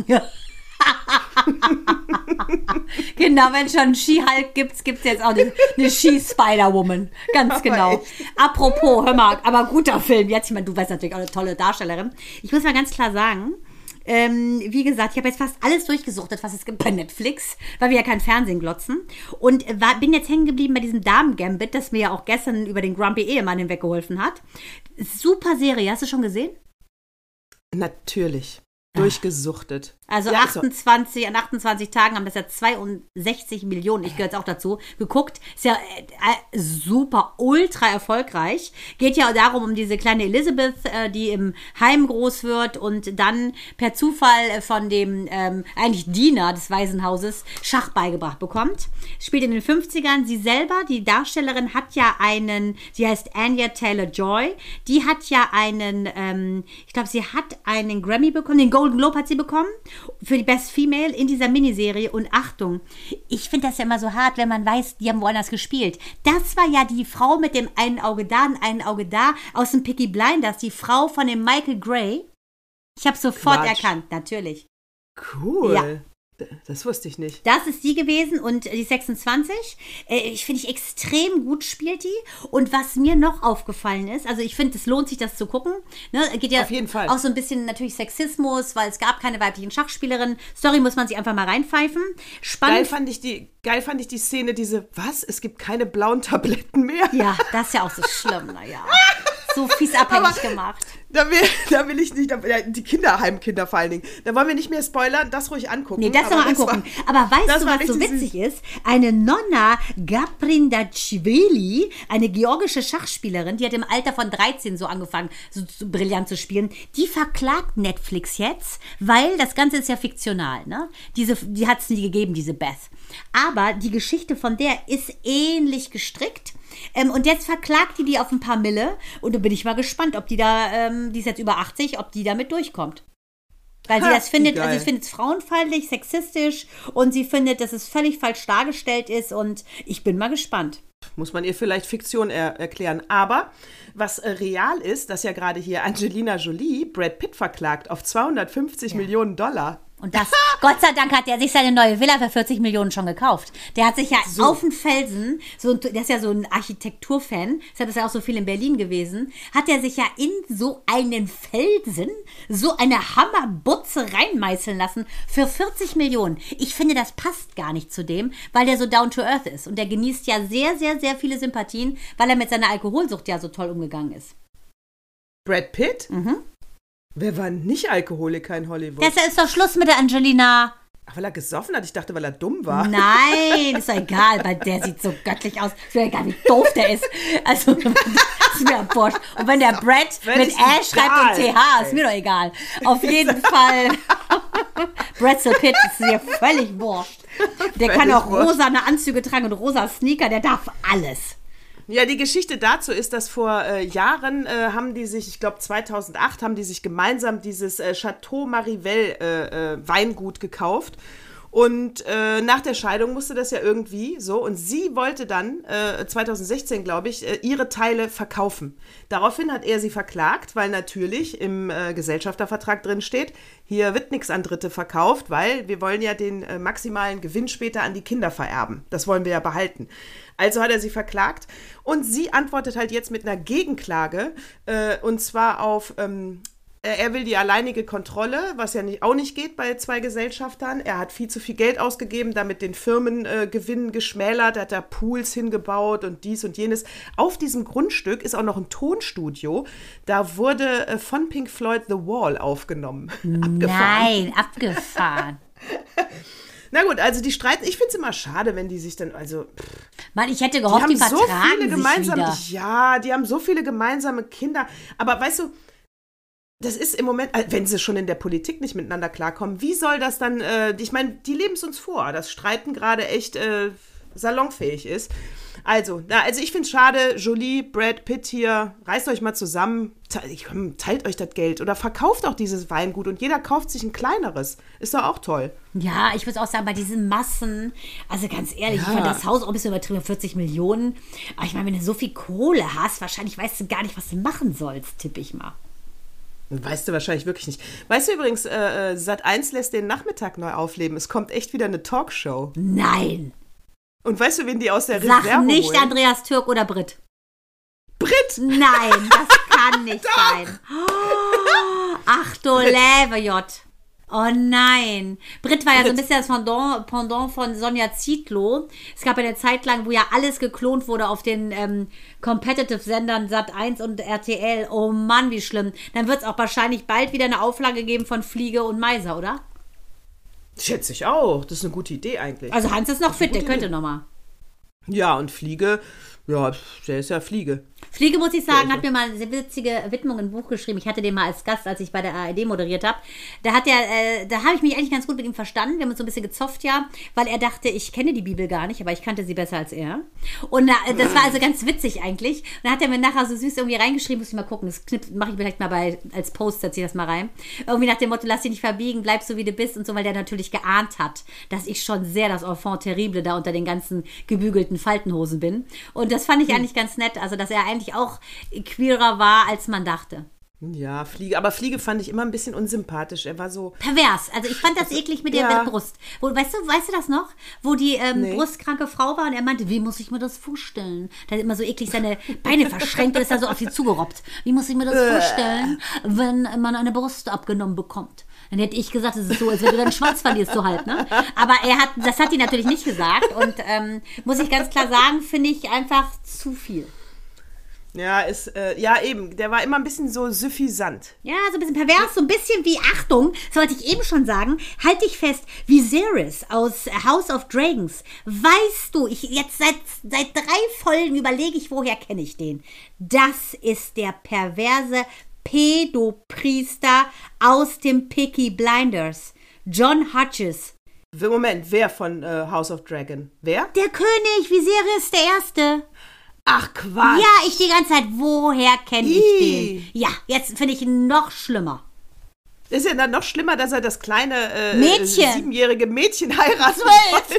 Genau, wenn schon She-Hulk gibt, gibt es jetzt auch eine, eine She-Spider-Woman. Ganz genau. Apropos, hör mal, aber guter Film. Jetzt, ich meine, du weißt natürlich auch eine tolle Darstellerin. Ich muss mal ganz klar sagen, ähm, wie gesagt, ich habe jetzt fast alles durchgesuchtet, was es gibt bei Netflix, weil wir ja kein Fernsehen glotzen. Und war, bin jetzt hängen geblieben bei diesem Damen-Gambit, das mir ja auch gestern über den Grumpy Ehemann hinweggeholfen hat. Super Serie, hast du schon gesehen? Natürlich. Durchgesuchtet. Also Ja, ist so. 28, an 28 Tagen haben das ja 62 Millionen, ich gehöre jetzt auch dazu, geguckt. Ist ja äh, äh, super, ultra erfolgreich. Geht ja darum, um diese kleine Elizabeth, äh, die im Heim groß wird und dann per Zufall äh, von dem ähm, eigentlich Diener des Waisenhauses Schach beigebracht bekommt. Spielt in den 50ern. Sie selber, die Darstellerin, hat ja einen, sie heißt Anya Taylor-Joy, die hat ja einen, ähm, ich glaube, sie hat einen Grammy bekommen, den Golden Globe hat sie bekommen für die Best Female in dieser Miniserie. Und Achtung, ich finde das ja immer so hart, wenn man weiß, die haben woanders gespielt. Das war ja die Frau mit dem einen Auge da und einen Auge da aus dem Picky Blinders, die Frau von dem Michael Gray. Ich habe sofort Quatsch. erkannt, natürlich. Cool. Ja. Das wusste ich nicht. Das ist die gewesen und die 26. Äh, ich finde ich extrem gut spielt die. Und was mir noch aufgefallen ist, also ich finde, es lohnt sich, das zu gucken. Ne, geht ja Auf jeden Fall. auch so ein bisschen natürlich Sexismus, weil es gab keine weiblichen Schachspielerinnen. Story muss man sich einfach mal reinpfeifen. Geil Spannend. fand ich die, geil fand ich die Szene, diese, was? Es gibt keine blauen Tabletten mehr. Ja, das ist ja auch so schlimm, naja. So fies abhängig gemacht. Da will, da will ich nicht, da, die Kinderheimkinder vor allen Dingen. Da wollen wir nicht mehr spoilern, das ruhig angucken. Nee, das Aber noch angucken. war- Aber weißt du, was so witzig süß. ist? Eine Nonna Gaprindachvili, eine georgische Schachspielerin, die hat im Alter von 13 so angefangen, so, so brillant zu spielen, die verklagt Netflix jetzt, weil das Ganze ist ja fiktional, ne? Diese, die hat es nie gegeben, diese Beth. Aber die Geschichte von der ist ähnlich gestrickt. Ähm, und jetzt verklagt die die auf ein paar Mille. Und da bin ich mal gespannt, ob die da, ähm, die ist jetzt über 80, ob die damit durchkommt. Weil sie Ha, das findet, also sie findet es frauenfeindlich, sexistisch und sie findet, dass es völlig falsch dargestellt ist und ich bin mal gespannt. Muss man ihr vielleicht Fiktion er erklären. Aber was äh, real ist, dass ja gerade hier Angelina Jolie Brad Pitt verklagt auf 250 Millionen Dollar. Und das, Gott sei Dank hat er sich seine neue Villa für 40 Millionen schon gekauft. Der hat sich ja auf den Felsen, so, der ist ja so ein Architekturfan, deshalb ist er auch so viel in Berlin gewesen, hat er sich ja in so einen Felsen so eine Hammerbutze reinmeißeln lassen für 40 Millionen. Ich finde, das passt gar nicht zu dem, weil der so down to earth ist. Und der genießt ja sehr, sehr, sehr viele Sympathien, weil er mit seiner Alkoholsucht ja so toll umgegangen ist. Brad Pitt? Wer war nicht Alkoholiker in Hollywood? Deshalb ist doch Schluss mit der Angelina. Ach, weil er gesoffen hat? Ich dachte, weil er dumm war. Nein, ist doch egal, weil der sieht so göttlich aus. Ist mir egal, wie doof der ist. Also, ist mir Wurscht. Und wenn der Brett Wenn mit Ä schreibt und TH, ist mir doch egal. Auf jeden Fall. Bretzel Pitt ist mir völlig wurscht. Der kann auch rosane Anzüge tragen und rosa Sneaker, der darf alles. Ja, die Geschichte dazu ist, dass vor äh, Jahren äh, haben die sich, ich glaube 2008, haben die sich gemeinsam dieses äh, Chateau Marivelle äh, äh, Weingut gekauft. Und äh, nach der Scheidung musste das ja irgendwie so. Und sie wollte dann, äh, 2016 glaube ich, ihre Teile verkaufen. Daraufhin hat er sie verklagt, weil natürlich im Gesellschaftervertrag drin steht, hier wird nichts an Dritte verkauft, weil wir wollen ja den maximalen Gewinn später an die Kinder vererben. Das wollen wir ja behalten. Also hat er sie verklagt und sie antwortet halt jetzt mit einer Gegenklage äh, und zwar auf, ähm, äh, er will die alleinige Kontrolle, was ja nicht, auch nicht geht bei zwei Gesellschaftern. Er hat viel zu viel Geld ausgegeben, damit den Firmengewinn äh, geschmälert, hat da Pools hingebaut und dies und jenes. Auf diesem Grundstück ist auch noch ein Tonstudio. Da wurde äh, von Pink Floyd The Wall aufgenommen. Abgefahren. Nein, abgefahren. Na gut, also die streiten. Ich finde es immer schade, wenn die sich dann, also. Pff, Mann, ich hätte Die gehofft, haben die, so viele sich gemeinsame, wieder. ja, die haben so viele gemeinsame Kinder. Aber weißt du, das ist im Moment, äh, wenn sie schon in der Politik nicht miteinander klarkommen, wie soll das dann, äh, ich meine, die leben es uns vor, dass Streiten gerade echt äh, salonfähig ist. Also, na, also ich finde es schade, Jolie, Brad Pitt hier, reißt euch mal zusammen, teilt euch das Geld oder verkauft auch dieses Weingut und jeder kauft sich ein kleineres. Ist doch auch toll. Ja, ich muss auch sagen, bei diesen Massen, also ganz ehrlich, ich Ja. fand das Haus auch ein bisschen übertrieben, 40 Millionen. Aber ich meine, wenn du so viel Kohle hast, wahrscheinlich weißt du gar nicht, was du machen sollst, tippe ich mal. Weißt du wahrscheinlich wirklich nicht. Weißt du übrigens, äh, äh, Sat 1 lässt den Nachmittag neu aufleben. Es kommt echt wieder eine Talkshow. Nein, Und weißt du, wen die aus der sag Reserve nicht holen? Andreas Türk oder Brit. Brit! Nein, das kann nicht sein. Oh, ach du J. Oh nein. Brit war ja so ein bisschen das Pendant, Pendant von Sonja Zietlow. Es gab eine Zeit lang, wo ja alles geklont wurde auf den ähm, Competitive-Sendern Sat1 und RTL. Oh Mann, wie schlimm. Dann wird es auch wahrscheinlich bald wieder eine Auflage geben von Fliege und Meiser, oder? Schätze ich auch. Das ist eine gute Idee eigentlich. Also Hans ist noch fit, der könnte Idee. noch mal. ja, und Fliege, ja, der ist ja Fliege. Fliege, muss ich sagen, hat mir mal eine sehr witzige Widmung in ein Buch geschrieben. Ich hatte den mal als Gast, als ich bei der ARD moderiert habe. Da hat er, äh, da habe ich mich eigentlich ganz gut mit ihm verstanden. Wir haben uns so ein bisschen gezofft, ja, weil er dachte, ich kenne die Bibel gar nicht, aber ich kannte sie besser als er. Und äh, das war also ganz witzig eigentlich. Und dann hat er mir nachher so süß irgendwie reingeschrieben, muss ich mal gucken, das mache ich vielleicht mal bei, als Post, setze ich das mal rein. Irgendwie nach dem Motto, lass dich nicht verbiegen, bleib so wie du bist und so, weil der natürlich geahnt hat, dass ich schon sehr das Enfant terrible da unter den ganzen gebügelten Faltenhosen bin. Und das fand ich eigentlich ganz nett, also dass er eigentlich auch queerer war, als man dachte. Ja, Fliege. Aber Fliege fand ich immer ein bisschen unsympathisch. Er war so. Pervers. Also ich fand das eklig mit der, Ja. Brust. Wo, weißt du, weißt du das noch? Wo die ähm, Nee. brustkranke Frau war und er meinte, wie muss ich mir das vorstellen? Da hat immer so eklig seine Beine verschränkt und ist da so auf sie zugerobbt. Wie muss ich mir das vorstellen, wenn man eine Brust abgenommen bekommt? Dann hätte ich gesagt, es ist so, als wenn du deinen Schwanz verlierst, so halt, ne? Aber er hat, das hat die natürlich nicht gesagt und ähm, muss ich ganz klar sagen, finde ich einfach zu viel. Ja, ist, äh, ja, eben. Der war immer ein bisschen so suffisant. Ja, so ein bisschen pervers, so ein bisschen wie, Achtung, das wollte ich eben schon sagen, halt dich fest, Viserys aus House of Dragons. Weißt du, ich jetzt seit, seit drei Folgen überlege ich, woher kenne ich den. Das ist der perverse Pädopriester aus dem Picky Blinders. John Hutches. Moment, wer von äh, House of Dragon? Wer? Der König, Viserys der Erste. Ach, Quatsch. Ja, ich die ganze Zeit, woher kenne ich den? Ja, jetzt finde ich ihn noch schlimmer. Ist ja dann noch schlimmer, dass er das kleine äh, Mädchen. äh, siebenjährige Mädchen heiratet.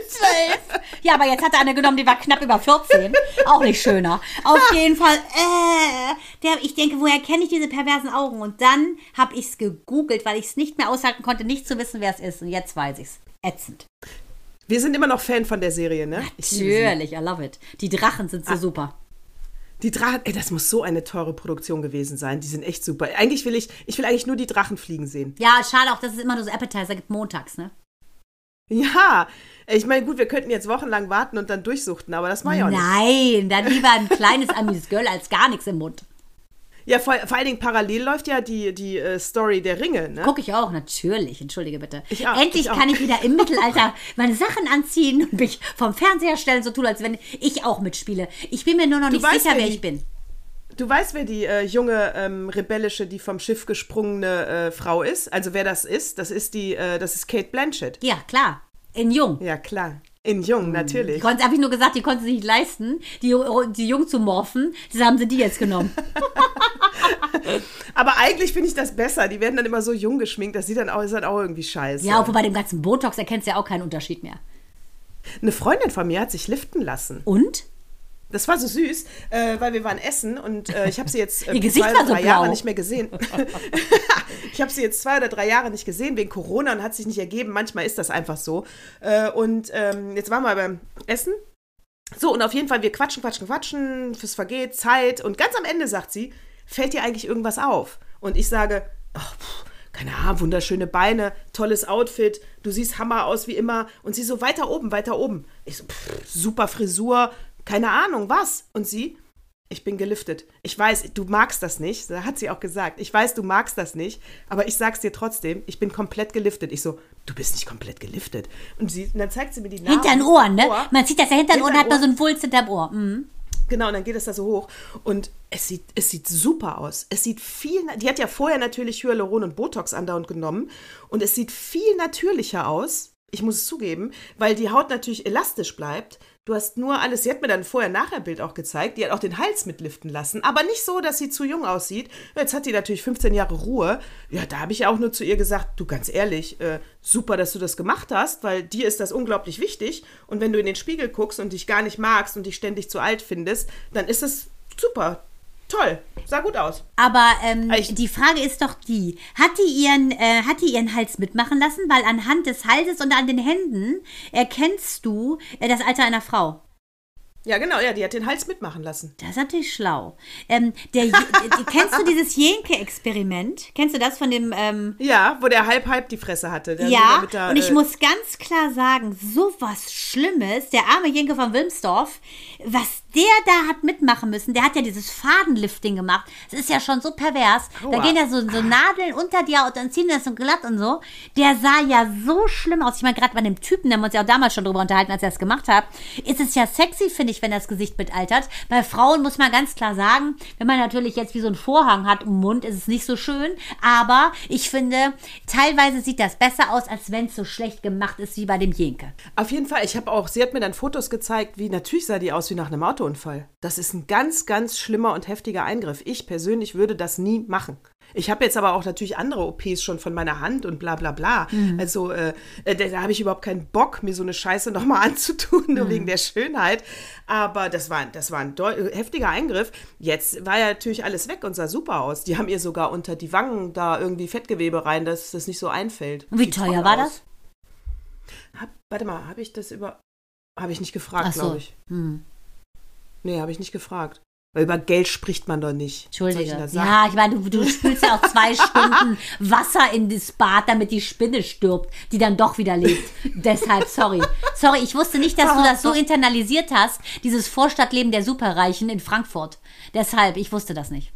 zwölf. Ja, aber jetzt hat er eine genommen, die war knapp über 14. Auch nicht schöner. Auf jeden Fall, äh, der, ich denke, woher kenne ich diese perversen Augen? Und dann habe ich es gegoogelt, weil ich es nicht mehr aushalten konnte, nicht zu wissen, wer es ist. Und jetzt weiß ich es. Ätzend. Wir sind immer noch Fan von der Serie, ne? Natürlich, I love it. Die Drachen sind so super. Die Drachen, ey, das muss so eine teure Produktion gewesen sein. Die sind echt super. Eigentlich will ich, ich will eigentlich nur die Drachen fliegen sehen. Ja, schade auch, dass es immer nur so Appetizer gibt montags, ne? Ja, ich meine, gut, wir könnten jetzt wochenlang warten und dann durchsuchten, aber das mache ich auch nicht. Nein, dann lieber ein kleines Amis Girl als gar nichts im Mund. Ja, vor, vor allen Dingen parallel läuft ja die, die äh, Story der Ringe, ne? Gucke ich auch, natürlich. Entschuldige bitte. Ich auch, Endlich ich kann ich wieder im Mittelalter meine Sachen anziehen und mich vom Fernseher stellen, so tun, als wenn ich auch mitspiele. Ich bin mir nur noch nicht weißt, sicher, wer wer ich bin. Du weißt, wer die äh, junge, ähm, rebellische, die vom Schiff gesprungene äh, Frau ist? Also wer das ist? Das ist die, äh, das ist Kate Blanchett. Ja, klar. In Jung. Ja, klar. In Jung, natürlich. Die konnte, habe ich nur gesagt, die konnte sich nicht leisten, die, die Jung zu morphen. Das haben sie die jetzt genommen. Aber eigentlich finde ich das besser. Die werden dann immer so jung geschminkt, das sieht dann auch, ist dann auch irgendwie scheiße. Ja, obwohl bei dem ganzen Botox erkennst du ja auch keinen Unterschied mehr. Eine Freundin von mir hat sich liften lassen. Und? Das war so süß, äh, weil wir waren essen und äh, ich habe sie jetzt äh, Ihr Gesicht zwei war so drei blau. Jahre nicht mehr gesehen. ich habe sie jetzt zwei oder drei Jahre nicht gesehen wegen Corona und hat sich nicht ergeben. Manchmal ist das einfach so. Äh, und ähm, jetzt waren wir beim Essen. So, und auf jeden Fall, wir quatschen, quatschen, quatschen, fürs vergeht, Zeit. Und ganz am Ende sagt sie, fällt dir eigentlich irgendwas auf? Und ich sage, ach, pff, keine Ahnung, wunderschöne Beine, tolles Outfit, du siehst Hammer aus wie immer. Und sie so, weiter oben, weiter oben. Ich so, pff, super Frisur, keine Ahnung, was? Und sie, ich bin geliftet. Ich weiß, du magst das nicht, da hat sie auch gesagt. Ich weiß, du magst das nicht, aber ich sag's dir trotzdem, ich bin komplett geliftet. Ich so, du bist nicht komplett geliftet. Und, sie, und dann zeigt sie mir die Narben. Hinter den Ohren, ne? Ohr. Man sieht das ja hinter den Ohren, hat man so einen Wulst hinterm Ohr. Mhm. Genau, und dann geht es da so hoch. Und es sieht, es sieht super aus. Es sieht viel, die hat ja vorher natürlich Hyaluron und Botox andauernd genommen. Und es sieht viel natürlicher aus. Ich muss es zugeben, weil die Haut natürlich elastisch bleibt. Du hast nur alles, sie hat mir dann vorher nachher Bild auch gezeigt, die hat auch den Hals mitliften lassen, aber nicht so, dass sie zu jung aussieht. Jetzt hat die natürlich 15 Jahre Ruhe. Ja, da habe ich auch nur zu ihr gesagt, du ganz ehrlich, äh, super, dass du das gemacht hast, weil dir ist das unglaublich wichtig. Und wenn du in den Spiegel guckst und dich gar nicht magst und dich ständig zu alt findest, dann ist es super, toll, sah gut aus. Aber ähm, Ich- die Frage ist doch die, hat die, ihren, äh, hat die ihren Hals mitmachen lassen? Weil anhand des Halses und an den Händen erkennst du äh, das Alter einer Frau. Ja, genau, ja, die hat den Hals mitmachen lassen. Das ist natürlich schlau. Ähm, der, kennst du dieses Jenke-Experiment? Kennst du das von dem... Ähm, Ja, wo der halb-halb die Fresse hatte. Ja, der, und ich äh, muss ganz klar sagen, so was Schlimmes, der arme Jenke von Wilmsdorf, was der da hat mitmachen müssen, der hat ja dieses Fadenlifting gemacht. Das ist ja schon so pervers. Da Aua. gehen ja so, so Nadeln unter dir und dann ziehen das so glatt und so. Der sah ja so schlimm aus. Ich meine, gerade bei dem Typen, da haben wir uns ja auch damals schon drüber unterhalten, als er das gemacht hat, ist es ja sexy, finde ich, wenn das Gesicht mitaltert. Bei Frauen muss man ganz klar sagen, wenn man natürlich jetzt wie so einen Vorhang hat im Mund, ist es nicht so schön. Aber ich finde, teilweise sieht das besser aus, als wenn es so schlecht gemacht ist wie bei dem Jenke. Auf jeden Fall, ich habe auch, sie hat mir dann Fotos gezeigt, wie natürlich sah die aus wie nach einem Autounfall. Das ist ein ganz, ganz schlimmer und heftiger Eingriff. Ich persönlich würde das nie machen. Ich habe jetzt aber auch natürlich andere OPs schon von meiner Hand und bla bla bla. Also äh, äh, da, da habe ich überhaupt keinen Bock, mir so eine Scheiße nochmal anzutun, nur wegen der Schönheit. Aber das war, das war ein heftiger Eingriff. Jetzt war ja natürlich alles weg und sah super aus. Die haben ihr sogar unter die Wangen da irgendwie Fettgewebe rein, dass das nicht so einfällt. Und wie Sieht teuer war aus. das? Hab, warte mal, habe ich das über. Habe ich nicht gefragt, so. glaube ich. Hm. Nee, habe ich nicht gefragt. Weil über Geld spricht man doch nicht. Ich Entschuldige. sagen? Ja, ich meine, du, du spülst ja auch zwei Stunden Wasser in das Bad, damit die Spinne stirbt, die dann doch wieder lebt. Deshalb, sorry. Sorry, ich wusste nicht, dass du das so internalisiert hast, dieses Vorstadtleben der Superreichen in Frankfurt. Deshalb, ich wusste das nicht.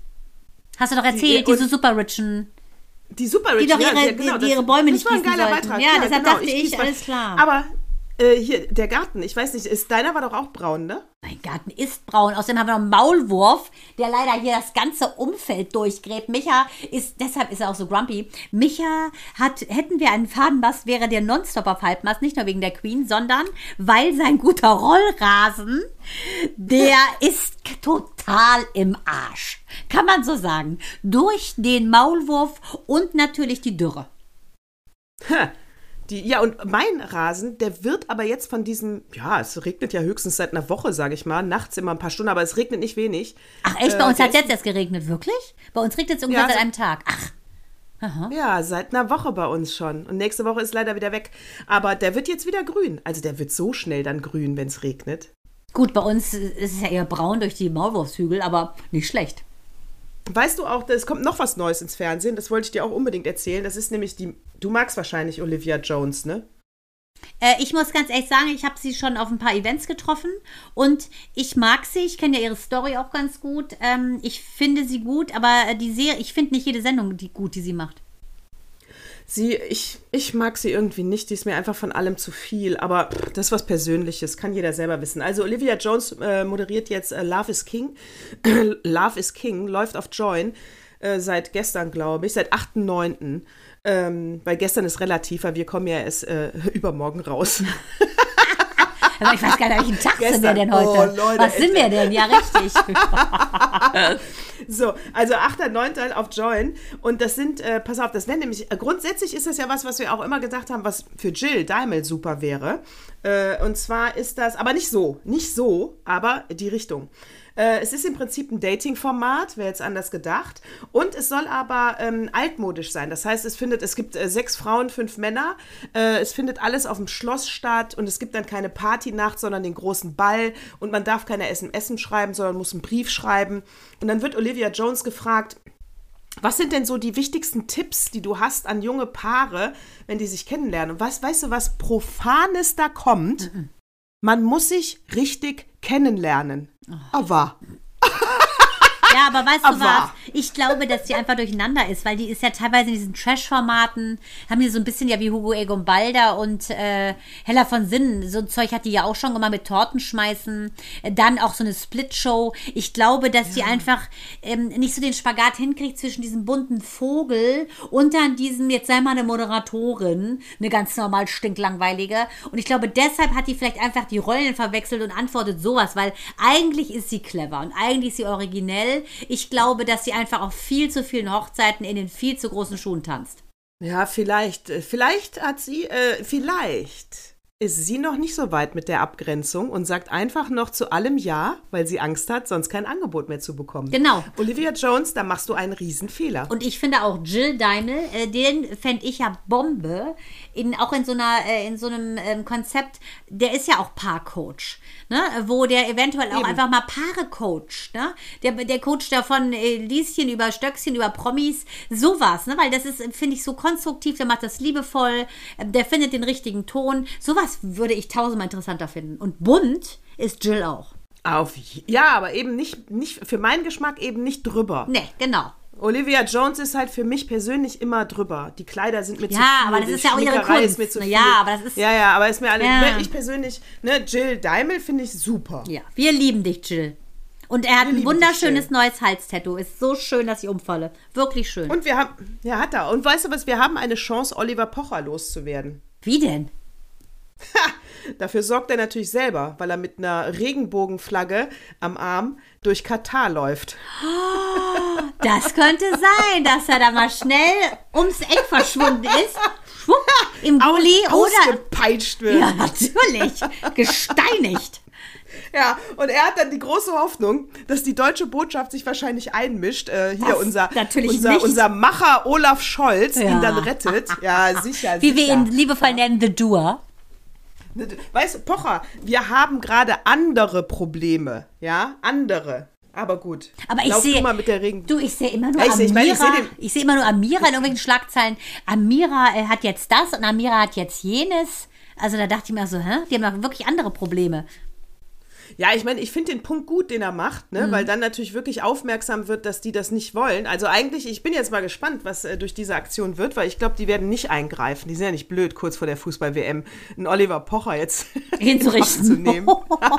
Hast du doch erzählt, und- diese Superrichen. Die Super Die doch ja, ihre- ja, genau, die ihre Bäume nicht Das war ein geiler sollten. Beitrag. Ja, deshalb dachte ich, mal. alles klar. Aber äh, hier, der Garten, ich weiß nicht, ist deiner war doch auch braun, ne? Mein Garten ist braun. Außerdem haben wir noch einen Maulwurf, der leider hier das ganze Umfeld durchgräbt. Micha ist, deshalb ist er auch so grumpy. Micha hat, hätten wir einen Fadenmast, wäre der nonstop auf Halbmast, nicht nur wegen der Queen, sondern weil sein guter Rollrasen, der ist total im Arsch. Kann man so sagen. Durch den Maulwurf und natürlich die Dürre. Ha. Die, ja, und mein Rasen, der wird aber jetzt von diesem, ja, es regnet ja höchstens seit einer Woche, sage ich mal, nachts immer ein paar Stunden, aber es regnet nicht wenig. Ach echt, bei Äh, uns hat jetzt erst geregnet, wirklich? Bei uns regnet es ungefähr Ja, seit einem Tag. Ach, Ja, seit einer Woche bei uns schon. Und nächste Woche ist leider wieder weg. Aber der wird jetzt wieder grün. Also der wird so schnell dann grün, wenn es regnet. Gut, bei uns ist es ja eher braun durch die Maulwurfshügel, aber nicht schlecht. Weißt du auch, es kommt noch was Neues ins Fernsehen, das wollte ich dir auch unbedingt erzählen. Das ist nämlich die, du magst wahrscheinlich Olivia Jones, ne? Äh, ich muss ganz ehrlich sagen, ich habe sie schon auf ein paar Events getroffen und ich mag sie. Ich kenne ja ihre Story auch ganz gut. Ähm, ich finde sie gut, aber die Serie, ich finde nicht jede Sendung die gut, die sie macht. Sie, ich, ich mag sie irgendwie nicht, die ist mir einfach von allem zu viel, aber das ist was Persönliches, kann jeder selber wissen. Also Olivia Jones äh, moderiert jetzt äh, Love is King. Love is King läuft auf Join äh, seit gestern, glaube ich, seit 8.9. Ähm, weil gestern ist relativ, weil wir kommen ja erst äh, übermorgen raus. Aber ich weiß gar nicht, welchen Tag sind wir denn heute? Oh, Leute, Was sind wir denn? Ja, richtig. So, also 8.9. auf Join. Und das sind, äh, pass auf, das wäre nämlich, äh, grundsätzlich ist das ja was, was wir auch immer gedacht haben, was für Jill Daimel super wäre. Äh, und zwar ist das, aber nicht so, nicht so, aber die Richtung. Äh, es ist im Prinzip ein Dating-Format, wäre jetzt anders gedacht. Und es soll aber ähm, altmodisch sein. Das heißt, es findet, es gibt äh, sechs Frauen, fünf Männer. Äh, es findet alles auf dem Schloss statt und es gibt dann keine Partynacht, sondern den großen Ball. Und man darf keine SMS schreiben, sondern muss einen Brief schreiben. Und dann wird Olivia Jones gefragt, was sind denn so die wichtigsten Tipps, die du hast an junge Paare, wenn die sich kennenlernen? Und was, weißt du, was Profanes da kommt? Man muss sich richtig kennenlernen. Aber Ja, aber weißt du Aber- was? Ich glaube, dass die einfach durcheinander ist, weil die ist ja teilweise in diesen Trash-Formaten, haben die so ein bisschen ja wie Hugo Egon Balder und äh, Hella von Sinnen. So ein Zeug hat die ja auch schon gemacht mit Torten schmeißen. Äh, Dann auch so eine Split-Show. Ich glaube, dass die einfach ähm, nicht so den Spagat hinkriegt zwischen diesem bunten Vogel und dann diesem, jetzt sei mal eine Moderatorin, eine ganz normal stinklangweilige. Und ich glaube, deshalb hat die vielleicht einfach die Rollen verwechselt und antwortet sowas, weil eigentlich ist sie clever und eigentlich ist sie originell. Ich glaube, dass sie einfach auf viel zu vielen Hochzeiten in den viel zu großen Schuhen tanzt. ja, vielleicht, äh, vielleicht hat sie, äh, vielleicht ist sie noch nicht so weit mit der Abgrenzung und sagt einfach noch zu allem Ja, weil sie Angst hat, sonst kein Angebot mehr zu bekommen. Genau. Olivia Jones, da machst du einen Riesenfehler. Und ich finde auch Jill Daimel, äh, den fände ich ja Bombe, in, auch in so, einer, äh, in so einem ähm, Konzept, der ist ja auch Paarcoach, ne? wo der eventuell auch Eben. einfach mal Paare coacht. Ne? Der, der coacht da von äh, Lieschen über Stöckchen, über Promis, sowas, ne? weil das ist, finde ich, so konstruktiv, der macht das liebevoll, äh, der findet den richtigen Ton. Sowas würde ich tausendmal interessanter finden. Und bunt ist Jill auch. Auf, ja, aber eben nicht, nicht, für meinen Geschmack eben nicht drüber. Ne, genau. Olivia Jones ist halt für mich persönlich immer drüber. Die Kleider sind mir zu Ja, viel. aber das ist ja auch ihre Kunst, Ist mir zu ne? Ja, aber das ist- Ja, ja, aber ist mir alle. Ja. Ich persönlich, ne, Jill Daimel finde ich super. Ja, wir lieben dich, Jill. Und er hat ein lieben dich, wunderschönes neues Halstattoo. Ist so schön, dass ich umfalle. Wirklich schön. Und wir haben, ja, hat er. Und weißt du was, wir haben eine Chance, Oliver Pocher loszuwerden. Wie denn? Dafür sorgt er natürlich selber, weil er mit einer Regenbogenflagge am Arm durch Katar läuft. Das könnte sein, dass er da mal schnell ums Eck verschwunden ist. Schwupp, Im Gully oder. Ausgepeitscht wird. Ja, natürlich. Gesteinigt. Ja, und er hat dann die große Hoffnung, dass die deutsche Botschaft sich wahrscheinlich einmischt. Äh, hier Das unser, unser, unser Macher Olaf Scholz Ja. ihn dann rettet. Ja, sicher. Wie wir sicher. ihn liebevoll nennen, The Doer. Weißt du, Pocher, wir haben gerade andere Probleme. Ja, andere. Aber gut. Aber ich sehe. mal mit der Regen. Du, ich sehe immer nur Ja, ich Amira. meine, Ich ich sehe, den- immer nur Amira in irgendwelchen Schlagzeilen. Amira äh, hat jetzt das und Amira hat jetzt jenes. Also da dachte ich mir so, hä? Die haben doch wirklich andere Probleme. Ja, ich meine, ich finde den Punkt gut, den er macht, ne? Mhm. weil dann natürlich wirklich aufmerksam wird, dass die das nicht wollen. Also eigentlich, ich bin jetzt mal gespannt, was äh, durch diese Aktion wird, weil ich glaube, die werden nicht eingreifen. Die sind ja nicht blöd, kurz vor der Fußball-WM einen Oliver Pocher jetzt Hinzurichten. zu nehmen.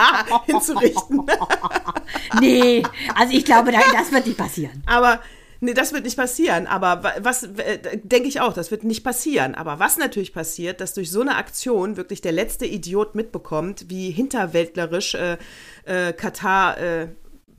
hinzurichten. Nee, also ich glaube, da- das wird nicht passieren. Aber nee, das wird nicht passieren. Aber wa- was äh, denke ich auch, das wird nicht passieren. Aber was natürlich passiert, dass durch so eine Aktion wirklich der letzte Idiot mitbekommt, wie hinterwäldlerisch äh, äh, Katar äh,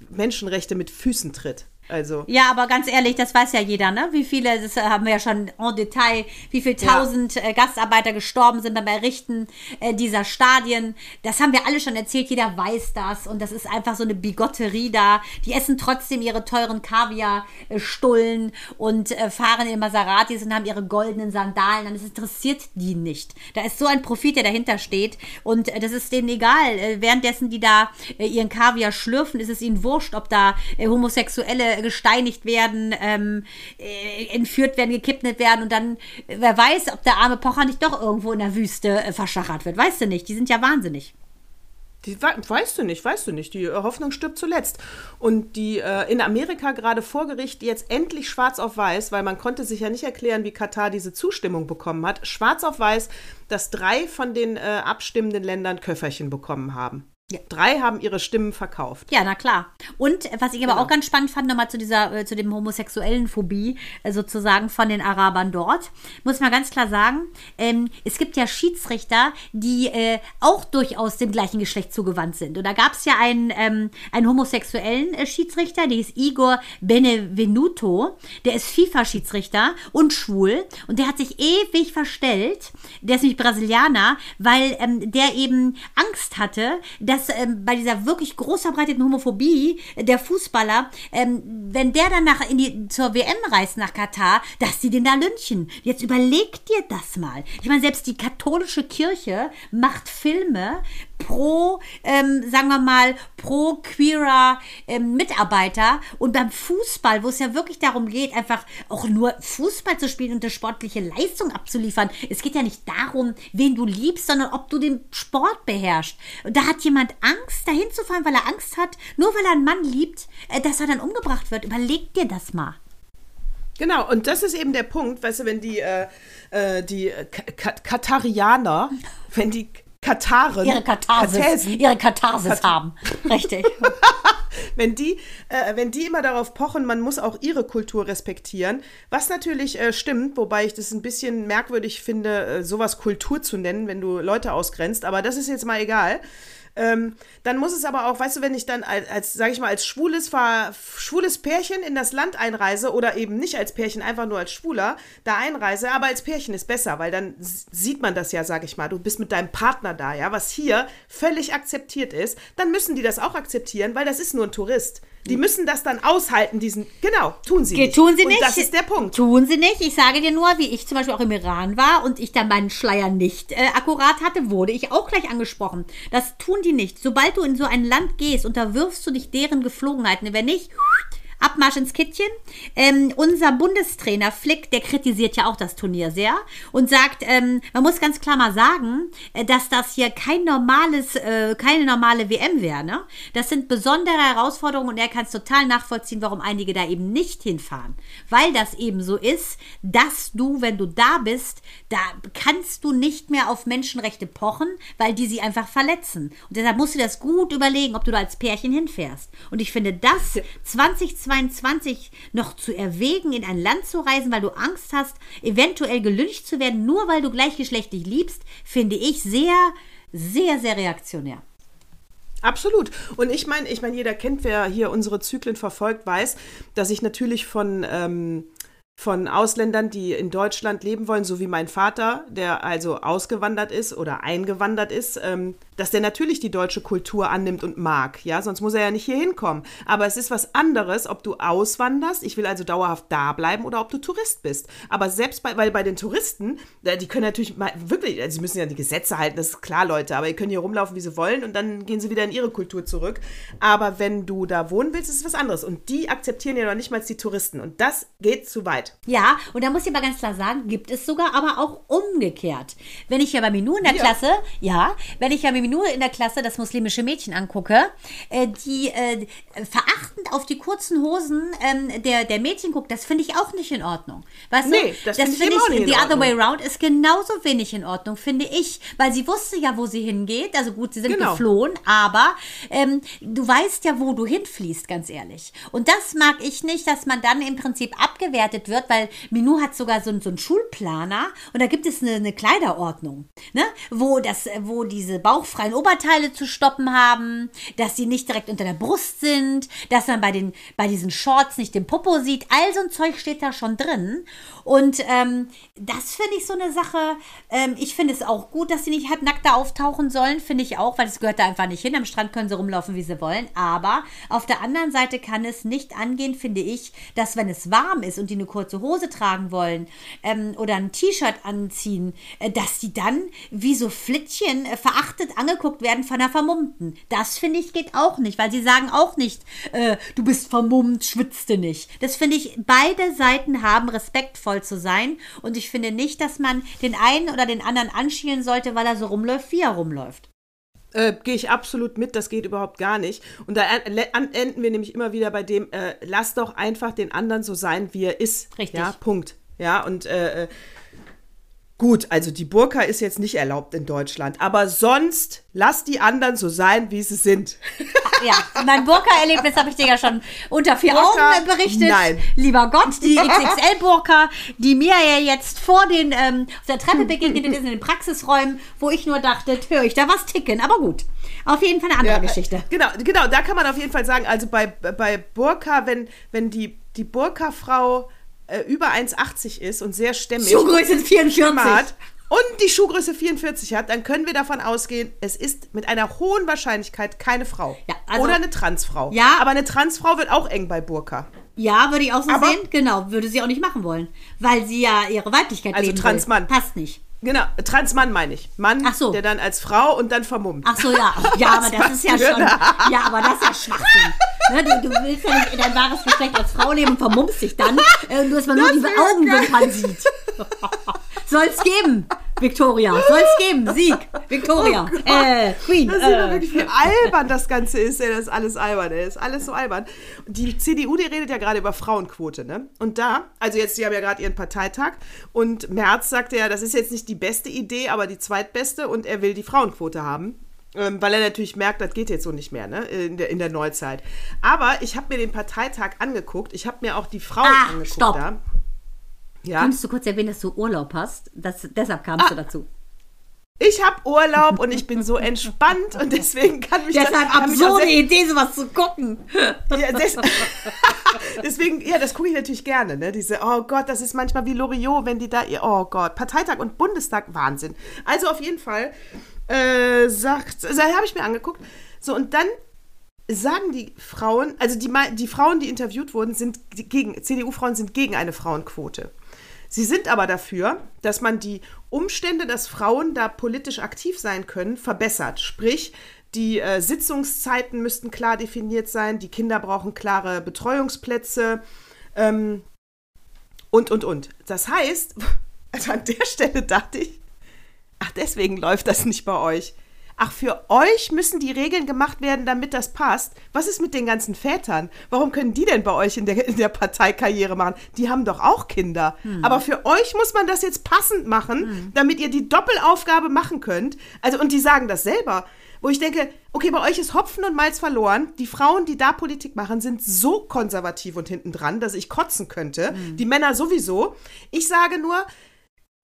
Menschenrechte mit Füßen tritt. Also Ja, aber ganz ehrlich, das weiß ja jeder, ne? Wie viele, das haben wir ja schon en Detail, wie viele Ja. tausend äh, Gastarbeiter gestorben sind beim Errichten äh, dieser Stadien. Das haben wir alle schon erzählt, jeder weiß das. Und das ist einfach so eine Bigotterie da. Die essen trotzdem ihre teuren Kaviar-Stullen und äh, fahren in Maseratis und haben ihre goldenen Sandalen. Und es interessiert die nicht. Da ist so ein Profit, der dahinter steht. Und das ist denen egal. Äh, währenddessen die da ihren Kaviar schlürfen, ist es ihnen wurscht, ob da Homosexuelle gesteinigt werden, ähm, äh, entführt werden, gekidnappt werden und dann, äh, wer weiß, ob der arme Pocher nicht doch irgendwo in der Wüste äh, verschachert wird. Weißt du nicht, die sind ja wahnsinnig. Die, weißt du nicht, weißt du nicht. Die äh, Hoffnung stirbt zuletzt. Und die äh, in Amerika gerade vor Gericht jetzt endlich schwarz auf weiß, weil man konnte sich ja nicht erklären, wie Katar diese Zustimmung bekommen hat. Schwarz auf weiß, dass drei von den äh, abstimmenden Ländern Köfferchen bekommen haben. Ja. Drei haben ihre Stimmen verkauft. Ja, na klar. Und was ich aber genau. auch ganz spannend fand, nochmal zu dieser, äh, zu dem homosexuellen Phobie äh, sozusagen von den Arabern dort, muss man ganz klar sagen, ähm, es gibt ja Schiedsrichter, die äh, auch durchaus dem gleichen Geschlecht zugewandt sind. Und da gab es ja einen, ähm, einen homosexuellen äh, Schiedsrichter, der ist Igor Benevenuto, der ist FIFA-Schiedsrichter und schwul und der hat sich ewig verstellt, der ist nämlich Brasilianer, weil ähm, der eben Angst hatte, dass dass ähm, bei dieser wirklich groß verbreiteten Homophobie der Fußballer, ähm, wenn der dann nach in die, zur WM reist nach Katar, dass die den da lynchen. Jetzt überleg dir das mal. Ich meine, selbst die katholische Kirche macht Filme, pro, ähm, sagen wir mal, pro queerer ähm, Mitarbeiter. Und beim Fußball, wo es ja wirklich darum geht, einfach auch nur Fußball zu spielen und eine sportliche Leistung abzuliefern. Es geht ja nicht darum, wen du liebst, sondern ob du den Sport beherrschst. Und da hat jemand Angst, dahin zu fahren, weil er Angst hat, nur weil er einen Mann liebt, äh, dass er dann umgebracht wird. Überleg dir das mal. Genau, und das ist eben der Punkt, weißt du, wenn die, äh, äh die Katarianer, wenn die Kataren. Ihre Katharsis, Kathäsen, ihre Katharsis Kat haben. Richtig. wenn, die, äh, wenn die immer darauf pochen, man muss auch ihre Kultur respektieren, was natürlich äh, stimmt, wobei ich das ein bisschen merkwürdig finde, äh, sowas Kultur zu nennen, wenn du Leute ausgrenzt, aber das ist jetzt mal egal. Ähm, dann muss es aber auch, weißt du, wenn ich dann als, als sage ich mal, als schwules, schwules Pärchen in das Land einreise oder eben nicht als Pärchen, einfach nur als Schwuler da einreise, aber als Pärchen ist besser, weil dann sieht man das ja, sage ich mal, du bist mit deinem Partner da, ja, was hier völlig akzeptiert ist, dann müssen die das auch akzeptieren, weil das ist nur ein Tourist. Die müssen das dann aushalten, diesen. Genau, tun sie nicht. Tun sie nicht. Und das ist der Punkt. Tun sie nicht. Ich sage dir nur, wie ich zum Beispiel auch im Iran war und ich dann meinen Schleier nicht äh, akkurat hatte, wurde ich auch gleich angesprochen. Das tun die nicht. Sobald du in so ein Land gehst, unterwirfst du dich deren Geflogenheiten. Wenn nicht, Abmarsch ins Kittchen. Ähm, unser Bundestrainer Flick, der kritisiert ja auch das Turnier sehr und sagt, ähm, man muss ganz klar mal sagen, äh, dass das hier kein normales, äh, keine normale WM wäre. Ne? Das sind besondere Herausforderungen und er kann es total nachvollziehen, warum einige da eben nicht hinfahren. Weil das eben so ist, dass du, wenn du da bist, da kannst du nicht mehr auf Menschenrechte pochen, weil die sie einfach verletzen. Und deshalb musst du das gut überlegen, ob du da als Pärchen hinfährst. Und ich finde, das 2020 2022 noch zu erwägen, in ein Land zu reisen, weil du Angst hast, eventuell gelyncht zu werden, nur weil du gleichgeschlechtlich liebst, finde ich sehr, sehr, sehr reaktionär. Absolut. Und ich meine, ich meine, jeder kennt, wer hier unsere Zyklen verfolgt, weiß, dass ich natürlich von ähm, von Ausländern, die in Deutschland leben wollen, so wie mein Vater, der also ausgewandert ist oder eingewandert ist, ähm, dass der natürlich die deutsche Kultur annimmt und mag, ja, sonst muss er ja nicht hier hinkommen. Aber es ist was anderes, ob du auswanderst, ich will also dauerhaft da bleiben oder ob du Tourist bist. Aber selbst bei, weil bei den Touristen, die können natürlich mal, wirklich, also sie müssen ja die Gesetze halten, das ist klar, Leute, aber die können hier rumlaufen, wie sie wollen und dann gehen sie wieder in ihre Kultur zurück. Aber wenn du da wohnen willst, ist es was anderes. Und die akzeptieren ja noch nicht mal die Touristen. Und das geht zu weit. Ja, und da muss ich aber ganz klar sagen, gibt es sogar, aber auch umgekehrt. Wenn ich ja bei Minu in der ja. Klasse, ja, wenn ich ja bei Minu in der Klasse das muslimische Mädchen angucke, äh, die äh, verachtend auf die kurzen Hosen ähm, der, der Mädchen guckt, das finde ich auch nicht in Ordnung. Weißt nee, du? das, das finde find ich, ich the other way around ist genauso wenig in Ordnung, finde ich, weil sie wusste ja, wo sie hingeht. Also gut, sie sind genau. geflohen, aber ähm, du weißt ja, wo du hinfließt, ganz ehrlich. Und das mag ich nicht, dass man dann im Prinzip abgewertet wird, weil Minou hat sogar so, so einen Schulplaner und da gibt es eine, eine Kleiderordnung, ne? wo, das, wo diese bauchfreien Oberteile zu stoppen haben, dass sie nicht direkt unter der Brust sind, dass man bei, den, bei diesen Shorts nicht den Popo sieht. All so ein Zeug steht da schon drin. Und ähm, das finde ich so eine Sache. Ähm, ich finde es auch gut, dass sie nicht halbnackt da auftauchen sollen, finde ich auch, weil es gehört da einfach nicht hin. Am Strand können sie rumlaufen, wie sie wollen. Aber auf der anderen Seite kann es nicht angehen, finde ich, dass wenn es warm ist und die eine kurze Hose tragen wollen ähm, oder ein T-Shirt anziehen, äh, dass die dann wie so Flittchen äh, verachtet angeguckt werden von der Vermummten. Das finde ich geht auch nicht, weil sie sagen auch nicht, äh, du bist vermummt, schwitzte nicht. Das finde ich, beide Seiten haben respektvoll zu sein und ich finde nicht, dass man den einen oder den anderen anschielen sollte, weil er so rumläuft, wie er rumläuft. Äh, Gehe ich absolut mit, das geht überhaupt gar nicht. Und da enden wir nämlich immer wieder bei dem, äh, lass doch einfach den anderen so sein, wie er ist. Richtig. Ja, Punkt. Ja, und äh, äh, gut, also die Burka ist jetzt nicht erlaubt in Deutschland, aber sonst lass die anderen so sein, wie sie sind. Ja, mein Burka-Erlebnis habe ich dir ja schon unter vier Burka? Augen äh, berichtet. Nein. Lieber Gott, die XXL-Burka, die mir ja jetzt vor den, ähm, auf der Treppe begegnet ist in den Praxisräumen, wo ich nur dachte, höre ich da was ticken. Aber gut, auf jeden Fall eine andere Geschichte. Genau, genau, da kann man auf jeden Fall sagen, also bei, bei Burka, wenn, wenn die, die Burka-Frau äh, über 1,80 ist und sehr stämmig Schuhgröße 44. hat und die Schuhgröße 44 hat, dann können wir davon ausgehen, es ist mit einer hohen Wahrscheinlichkeit keine Frau. Ja, also- Oder eine Transfrau. Ja. Aber eine Transfrau wird auch eng bei Burka. Ja, würde ich auch so Aber- sehen. Genau, würde sie auch nicht machen wollen. Weil sie ja ihre Weiblichkeit Also leben Transmann. will. Passt nicht. Genau, Transmann meine ich. Mann, so. der dann als Frau und dann vermummt. Ach so, ja. Ja, aber das ist ja schon. Ja, aber das ist ja Schwachsinn. Ne, du, du willst ja nicht dein wahres Geschlecht als Frau leben und vermummst dich dann, äh, nur dass man nur Das diese wär ja Augenwimpern sieht. Soll's geben, Victoria. Soll's geben. Sieg, Victoria. äh, Queen. Das ist Äh. wirklich, wie albern das Ganze ist. Ey. Das ist alles albern. Ey. Das ist alles so albern. Die CDU, die redet ja gerade über Frauenquote. Ne? Und da, also jetzt, die haben ja gerade ihren Parteitag. Und Merz sagte ja, das ist jetzt nicht die beste Idee, aber die zweitbeste. Und er will die Frauenquote haben. Ähm, weil er natürlich merkt, das geht jetzt so nicht mehr, ne? In der, in der Neuzeit. Aber ich habe mir den Parteitag angeguckt. Ich habe mir auch die Frauen Ah, angeguckt stopp. da. Ja. Könntest du kurz erwähnen, dass du Urlaub hast? Das, deshalb Ah. kamst du dazu. Ich habe Urlaub und ich bin so entspannt und deswegen kann mich das- Deshalb auch absurde Idee, sowas zu gucken. Ja, des Deswegen, ja, das gucke ich natürlich gerne, ne? Diese, oh Gott, das ist manchmal wie Loriot, wenn die da, oh Gott, Parteitag und Bundestag, Wahnsinn. Also auf jeden Fall, äh, sagt, also, habe ich mir angeguckt. So, und dann sagen die Frauen, also die, die Frauen, die interviewt wurden, sind gegen, CDU-Frauen sind gegen eine Frauenquote. Sie sind aber dafür, dass man die Umstände, dass Frauen da politisch aktiv sein können, verbessert. Sprich, die äh, Sitzungszeiten müssten klar definiert sein, die Kinder brauchen klare Betreuungsplätze ähm, und, und, und. Das heißt, also an der Stelle dachte ich, ach, deswegen läuft das nicht bei euch. Ach, für euch müssen die Regeln gemacht werden, damit das passt. Was ist mit den ganzen Vätern? Warum können die denn bei euch in der, in der Partei Karriere machen? Die haben doch auch Kinder. Aber für euch muss man das jetzt passend machen, damit ihr die Doppelaufgabe machen könnt. Also, und die sagen das selber. Wo ich denke, okay, bei euch ist Hopfen und Malz verloren. Die Frauen, die da Politik machen, sind so konservativ und hinten dran, dass ich kotzen könnte. Die Männer sowieso. Ich sage nur,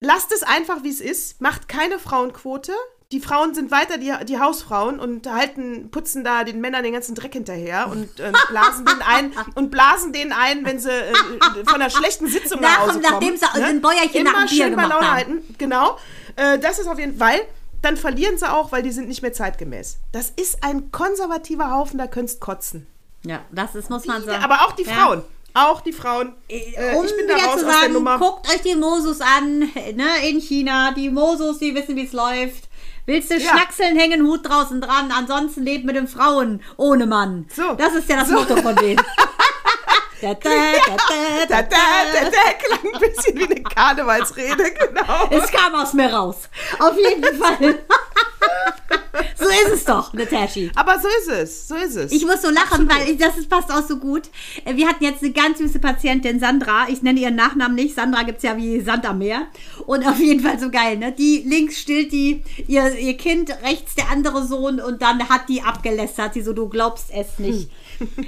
lasst es einfach, wie es ist. Macht keine Frauenquote. Die Frauen sind weiter die, die Hausfrauen und halten, putzen da den Männern den ganzen Dreck hinterher und äh, blasen den ein und blasen den ein, wenn sie äh, von einer schlechten Sitzung nach Nach- Hause kommen. nachdem sie ein Bäuerchen Immer nach dem Bier schön bei gemacht Laune haben. halten. Genau. Äh, das ist auf jeden Fall. Dann verlieren sie auch, weil die sind nicht mehr zeitgemäß. Das ist ein konservativer Haufen, da könntest kotzen. Ja, das ist, muss man sagen. Aber auch die Ja. Frauen. Auch die Frauen. Äh, um ich bin da raus zu aus der sagen, Nummer. guckt euch die Mosus an, ne, in China. Die Mosus, die wissen, wie es läuft. Willst du Ja. schnackseln, hängen Hut draußen dran. Ansonsten lebt mit den Frauen ohne Mann. So. Das ist ja das So. Motto von denen. da, da, da, Da, da, da, klang ein bisschen wie eine Karnevalsrede, genau. Es kam aus mir raus. Auf jeden Fall. so ist es doch, Nataschi. Aber so ist es, so ist es. Ich muss so lachen, weil ich, das ist, passt auch so gut. Wir hatten jetzt eine ganz süße Patientin, Sandra. Ich nenne ihren Nachnamen nicht. Sandra gibt es ja wie Sand am Meer. Und auf jeden Fall so geil, ne? Die links stillt die ihr, ihr Kind, rechts der andere Sohn und dann hat die abgelästert. Sie so, du glaubst es nicht.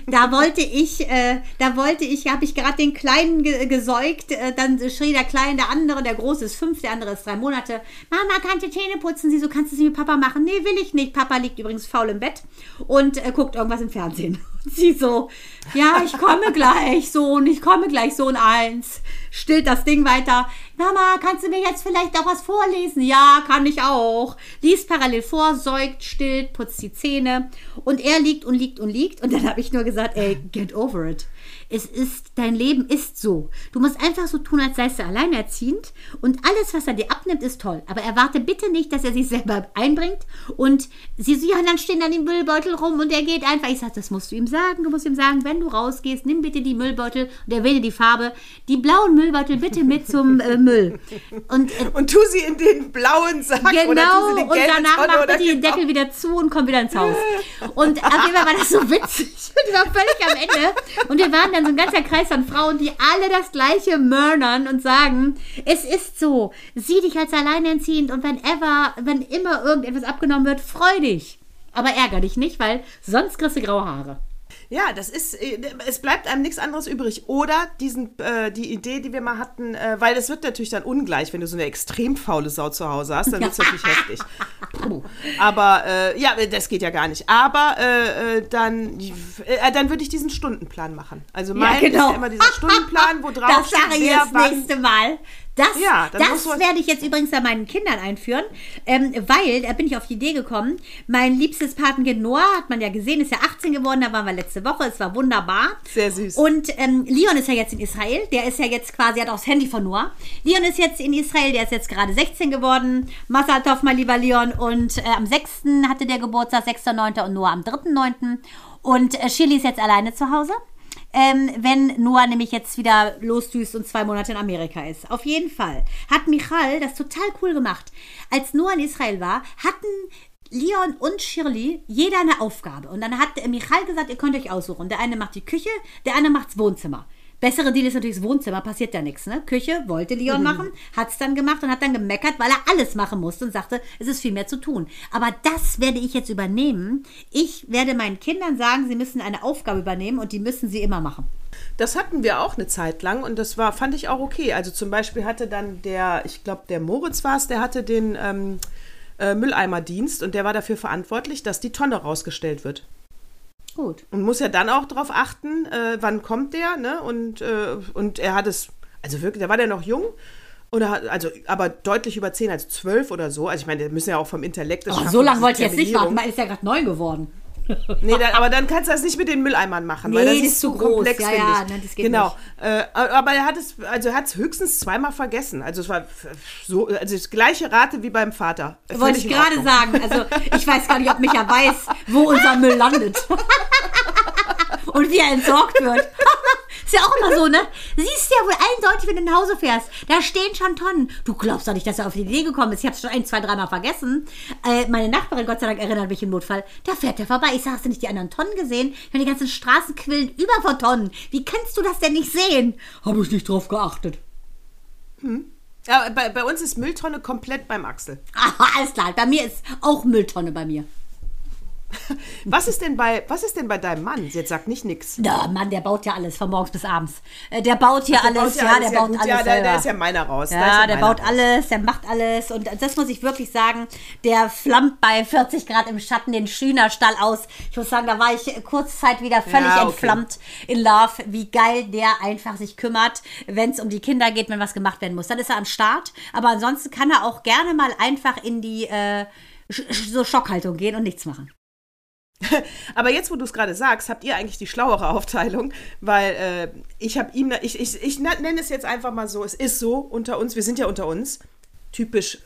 Da wollte ich, äh, da wollte ich, habe ich gerade den Kleinen ge gesäugt, äh, dann schrie der Kleine, der andere, der Große ist fünf, der andere ist drei Monate. Mama, du Zähne putzen? Sie so, kannst du es mit Papa machen? Nee, will ich nicht. Papa liegt übrigens faul im Bett und äh, guckt irgendwas im Fernsehen. Sie so, ja, ich komme gleich, Sohn, ich komme gleich, Sohn 1. Stillt das Ding weiter. Mama, kannst du mir jetzt vielleicht auch was vorlesen? Ja, kann ich auch. Liest parallel vor, säugt, stillt, putzt die Zähne. Und er liegt und liegt und liegt. Und dann habe ich nur gesagt, ey, get over it. Es ist, dein Leben ist so. Du musst einfach so tun, als seist du alleinerziehend. Und alles, was er dir abnimmt, ist toll. Aber erwarte bitte nicht, dass er sich selber einbringt. Und sie so, ja, dann stehen dann die Müllbeutel rum und er geht einfach. Ich sage, das musst du ihm sagen. Du musst ihm sagen, wenn du rausgehst, nimm bitte die Müllbeutel und erwähne die Farbe. Die blauen Müllbeutel bitte mit zum äh, Müll. Und, äh, Und tu sie in den blauen Sack oder tu Genau, sie in die und danach Tonne oder er den genau. Deckel wieder zu und kommt wieder ins Haus. Und auf jeden Fall war das so witzig. Ich war völlig am Ende. Und wir waren dann so ein ganzer Kreis von Frauen, die alle das gleiche mörnern und sagen, es ist so, sieh dich als alleinerziehend und wenn ever, wenn immer irgendetwas abgenommen wird, freu dich. Aber ärger dich nicht, weil sonst kriegst du graue Haare. Ja, das ist, äh, es bleibt einem nichts anderes übrig. Oder diesen, äh, die Idee, die wir mal hatten, äh, weil es wird natürlich dann ungleich, wenn du so eine extrem faule Sau zu Hause hast, dann wird es natürlich heftig. Puh. Aber äh, ja, das geht ja gar nicht. Aber äh, äh, dann, dann würde ich diesen Stundenplan machen. Also mein ist ja immer dieser Stundenplan, wo drauf genau. Das sage ich wann nächste Mal. Das, Ja, das werde ich jetzt übrigens bei meinen Kindern einführen, ähm, weil, da bin ich auf die Idee gekommen, mein liebstes Patenkind Noah, hat man ja gesehen, ist ja 18 geworden, da waren wir letzte Woche, es war wunderbar. Sehr süß. Und ähm, Leon ist ja jetzt in Israel, der ist ja jetzt quasi, hat auch das Handy von Noah. Leon ist jetzt in Israel, der ist jetzt gerade 16 geworden. Masal Tov, mein lieber Leon. Und äh, am 6. hatte der Geburtstag, 6.9. und Noah am 3.9. Und äh, Shirley ist jetzt alleine zu Hause ähm, wenn Noah nämlich jetzt wieder losdüst und zwei Monate in Amerika ist. Auf jeden Fall hat Michal das total cool gemacht. Als Noah in Israel war, hatten Leon und Shirley jeder eine Aufgabe. Und dann hat Michal gesagt, ihr könnt euch aussuchen. Der eine macht die Küche, der andere macht das Wohnzimmer. Bessere Deal ist natürlich das Wohnzimmer, passiert ja nichts. Ne? Küche wollte Leon machen, hat es dann gemacht und hat dann gemeckert, weil er alles machen musste und sagte, es ist viel mehr zu tun. Aber das werde ich jetzt übernehmen. Ich werde meinen Kindern sagen, sie müssen eine Aufgabe übernehmen und die müssen sie immer machen. Das hatten wir auch eine Zeit lang und das war, fand ich auch okay. Also zum Beispiel hatte dann der, ich glaube, der Moritz war es, der hatte den ähm, äh, Mülleimerdienst und der war dafür verantwortlich, dass die Tonne rausgestellt wird. Gut. Und muss ja dann auch darauf achten, äh, wann kommt der, ne? Und, äh, und er hat es, also wirklich, da war der noch jung. Oder hat, also, aber deutlich über 10, also 12 oder so. Also ich meine, der müssen ja auch vom Intellekt. das Oh, so lange wollte ich jetzt nicht warten, weil ist ja gerade neun geworden. Nee, dann, aber dann kannst du das nicht mit den Mülleimern machen, weil Nee, das das ist zu groß. komplex, Ja, ja, ich. nein, das geht genau. Äh, aber er hat es, also er hat es höchstens zweimal vergessen. Also es war so, also das gleiche Rate wie beim Vater. Wollte ich gerade sagen. Also ich weiß gar nicht, ob Micha weiß, wo unser Müll landet. Und wie er entsorgt wird. Ist ja auch immer so, ne? Siehst ja wohl eindeutig, wenn du nach Hause fährst. Da stehen schon Tonnen. Du glaubst doch nicht, dass er auf die Idee gekommen ist. Ich habe es schon ein, zwei, dreimal vergessen. Äh, meine Nachbarin, Gott sei Dank, erinnert mich im Notfall. Da fährt er vorbei. Ich sag, hast du nicht die anderen Tonnen gesehen? Ich meine, die ganzen Straßen quillen über vor Tonnen. Wie kannst du das denn nicht sehen? Habe ich nicht drauf geachtet. Ja, bei, bei uns ist Mülltonne komplett beim Axel. Aha, alles klar. Bei mir ist auch Mülltonne bei mir. Was ist denn bei, was ist denn bei deinem Mann? Jetzt sagt nicht nix. Na, Mann, der baut ja alles von morgens bis abends. Äh, Der baut hier alles, ja, der baut gut. alles. Ja, da, selber. da ist ja meiner raus. Ist Ja, der baut raus. alles, der macht alles und das muss ich wirklich sagen, der flammt bei 40 Grad im Schatten den Schünerstall aus. Ich muss sagen, da war ich kurzzeit wieder völlig Ja, okay. entflammt in Love, wie geil der einfach sich kümmert, wenn es um die Kinder geht, wenn was gemacht werden muss. Dann ist er am Start, aber ansonsten kann er auch gerne mal einfach in die äh, so Schockhaltung gehen und nichts machen. Aber jetzt, wo du es gerade sagst, habt ihr eigentlich die schlauere Aufteilung, weil äh, ich habe ihm, ich, ich, ich nenne es jetzt einfach mal so, es ist so unter uns, wir sind ja unter uns, typisch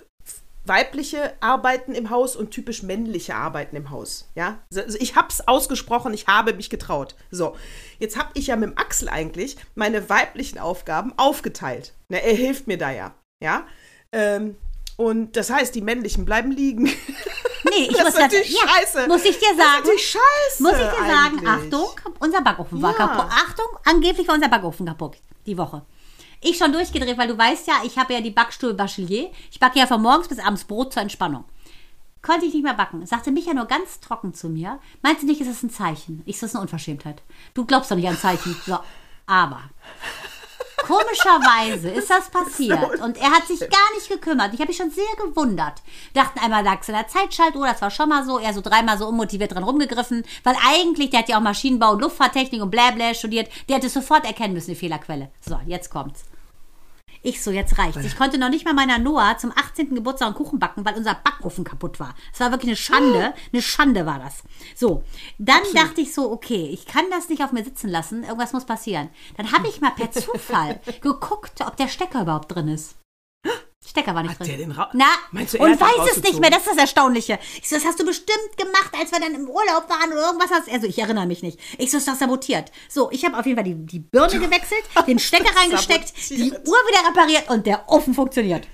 weibliche Arbeiten im Haus und typisch männliche Arbeiten im Haus. Ja, also ich habe es ausgesprochen, ich habe mich getraut. So, jetzt habe ich ja mit dem Axel eigentlich meine weiblichen Aufgaben aufgeteilt. Na, er hilft mir da ja. Ja, ähm, und das heißt, die männlichen bleiben liegen. Nee, ich Das muss ist natürlich ja, scheiße. Muss ich dir Das ist sagen. scheiße Muss ich dir sagen, eigentlich. Achtung, unser Backofen war Ja. kaputt. Achtung, angeblich war unser Backofen kaputt die Woche. Ich schon durchgedreht, weil du weißt ja, ich habe ja die Backstube Bachelier. Ich backe ja von morgens bis abends Brot zur Entspannung. Konnte ich nicht mehr backen. Sagte Micha nur ganz trocken zu mir. Meinst du nicht, ist es ein Zeichen? Ich so, das ist eine Unverschämtheit. Du glaubst doch nicht an Zeichen. So, aber Komischerweise ist das passiert und er hat sich gar nicht gekümmert. Ich habe mich schon sehr gewundert. Dachten einmal lag es in der Zeitschaltuhr, das war schon mal so. Er so dreimal so unmotiviert dran rumgegriffen, weil eigentlich, der hat ja auch Maschinenbau und Luftfahrttechnik und bla bla studiert. Der hätte sofort erkennen müssen, die Fehlerquelle. So, jetzt kommt's. Ich so, jetzt reicht's. Ich konnte noch nicht mal meiner Noah zum 18. Geburtstag einen Kuchen backen, weil unser Backofen kaputt war. Es war wirklich eine Schande. Eine Schande war das. So, dann dachte ich so, okay, ich kann das nicht auf mir sitzen lassen. Irgendwas muss passieren. Dann habe ich mal per Zufall geguckt, ob der Stecker überhaupt drin ist. Stecker war nicht Hat drin. der den ra- Na, Meinst du, er und weiß es nicht mehr, das ist das Erstaunliche. Ich so, das hast du bestimmt gemacht, als wir dann im Urlaub waren oder irgendwas hast. Also ich erinnere mich nicht. Ich so, ist das sabotiert. So, ich habe auf jeden Fall die, die Birne gewechselt, den Stecker reingesteckt, die. Uhr wieder repariert und der Ofen funktioniert.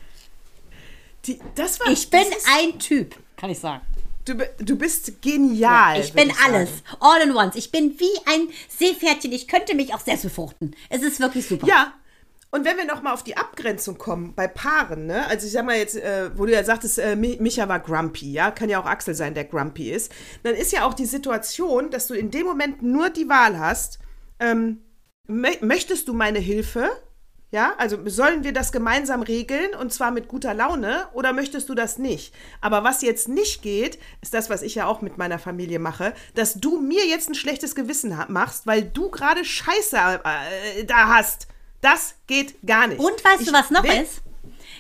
Die, das war, Ich bin ein Typ, kann ich sagen. du, du bist genial. Ich bin sagen. alles. All in once. Ich bin wie ein Seepferdchen. Ich könnte mich auch selbst befruchten. Es ist wirklich super. Ja. Und wenn wir nochmal auf die Abgrenzung kommen bei Paaren, ne? Also ich sag mal jetzt, äh, wo du ja sagtest, äh, Mi- Micha war grumpy, ja, kann ja auch Axel sein, der grumpy ist, dann ist ja auch die Situation, dass du in dem Moment nur die Wahl hast, ähm, mö- möchtest du meine Hilfe? Ja, also sollen wir das gemeinsam regeln und zwar mit guter Laune oder möchtest du das nicht? Aber was jetzt nicht geht, ist das, was ich ja auch mit meiner Familie mache, dass du mir jetzt ein schlechtes Gewissen machst, weil du gerade Scheiße äh, da hast. Das geht gar nicht. Und weißt Ich du, was noch ist?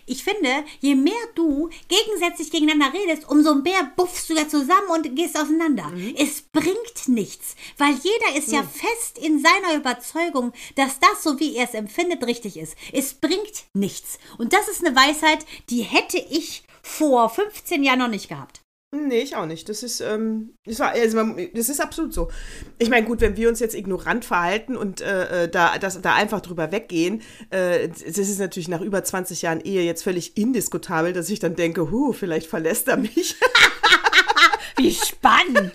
Ich finde, je mehr du gegensätzlich gegeneinander redest, umso mehr buffst du da zusammen und gehst auseinander. Mhm. Es bringt nichts, weil jeder ist ja fest in seiner Überzeugung, dass das, so wie er es empfindet, richtig ist. Es bringt nichts. Und das ist eine Weisheit, die hätte ich vor 15 Jahren noch nicht gehabt. Nee, ich auch nicht. Das ist, ähm, das, war, also das ist absolut so. Ich meine, gut, wenn wir uns jetzt ignorant verhalten und äh, äh, da, das, da einfach drüber weggehen, äh, das ist natürlich nach über 20 Jahren Ehe jetzt völlig indiskutabel, dass ich dann denke, huh, vielleicht verlässt er mich. Wie spannend!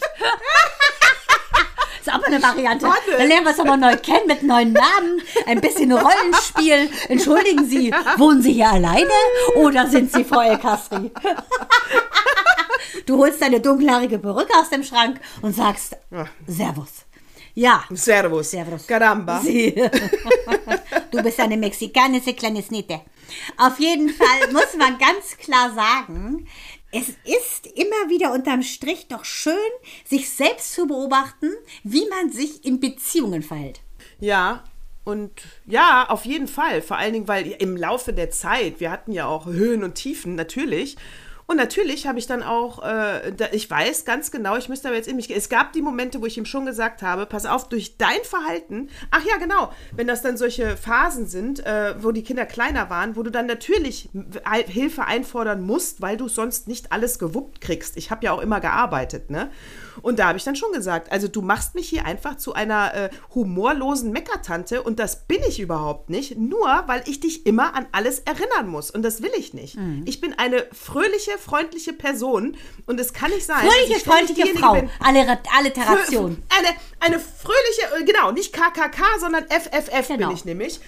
Ist auch mal eine Variante. Warte. Dann lernen wir es aber neu kennen mit neuen Namen, ein bisschen Rollenspiel. Entschuldigen Sie, wohnen Sie hier alleine oder sind Sie Frau El Kasri? Du holst deine dunkelhaarige Perücke aus dem Schrank und sagst Servus. Ja. Servus. Servus. Caramba. Sie. Du bist eine mexikanische kleine Snitte. Auf jeden Fall muss man ganz klar sagen, es ist immer wieder unterm Strich doch schön, sich selbst zu beobachten, wie man sich in Beziehungen verhält. Ja, und ja, auf jeden Fall. Vor allen Dingen, weil im Laufe der Zeit, wir hatten ja auch Höhen und Tiefen, natürlich. Und natürlich habe ich dann auch, äh, da, ich weiß ganz genau, ich müsste aber jetzt in mich gehen. Es gab die Momente, wo ich ihm schon gesagt habe, pass auf, durch dein Verhalten, ach ja, genau, wenn das dann solche Phasen sind, äh, wo die Kinder kleiner waren, wo du dann natürlich Hi- Hilfe einfordern musst, weil du sonst nicht alles gewuppt kriegst. Ich habe ja auch immer gearbeitet, ne? Und da habe ich dann schon gesagt, also du machst mich hier einfach zu einer äh, humorlosen Meckertante und das bin ich überhaupt nicht, nur weil ich dich immer an alles erinnern muss und das will ich nicht. Mhm. Ich bin eine fröhliche, freundliche Person und es kann nicht sein, dass Fröhliche, freundliche Frau. bin- Allera- Alliteration. eine, eine fröhliche, äh, genau, nicht KKK, sondern FFF Genau. bin ich nämlich.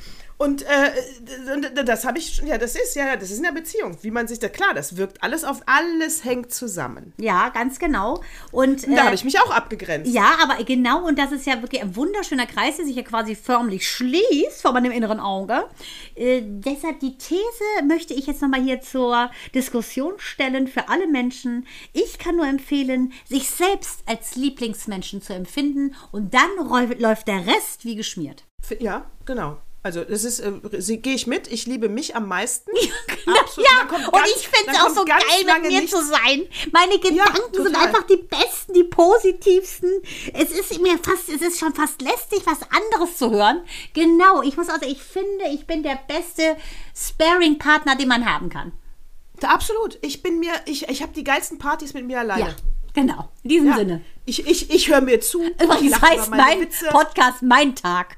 Und äh, das habe ich, schon- ja, das ist ja, das ist in der Beziehung, wie man sich da, klar, das wirkt alles auf, alles hängt zusammen. Ja, ganz genau. Und, Und da äh, habe ich mich auch abgegrenzt. Ja, aber genau, und das ist ja wirklich ein wunderschöner Kreis, der sich ja quasi förmlich schließt vor meinem inneren Auge. Äh, deshalb die These möchte ich jetzt nochmal hier zur Diskussion stellen für alle Menschen. Ich kann nur empfehlen, sich selbst als Lieblingsmenschen zu empfinden und dann läuft der Rest wie geschmiert. Ja, genau. Also das ist, äh, sie- gehe ich mit, ich liebe mich am meisten. Ja, Absolut. Dann kommt und ganz- ich finde es auch so ganz geil, mit mir nichts. zu sein. Meine Gedanken sind total. einfach die besten, die positivsten. Es ist mir fast, es ist schon fast lästig, was anderes zu hören. Genau, ich muss also, ich finde, ich bin der beste Sparing-Partner, den man haben kann. Absolut. Ich bin mir, ich, ich habe die geilsten Partys mit mir alleine. Ja, genau. In diesem Ja. Sinne. Ich, ich, ich höre mir zu. ich Übrigens heißt mein Witze. Podcast Mein Tag.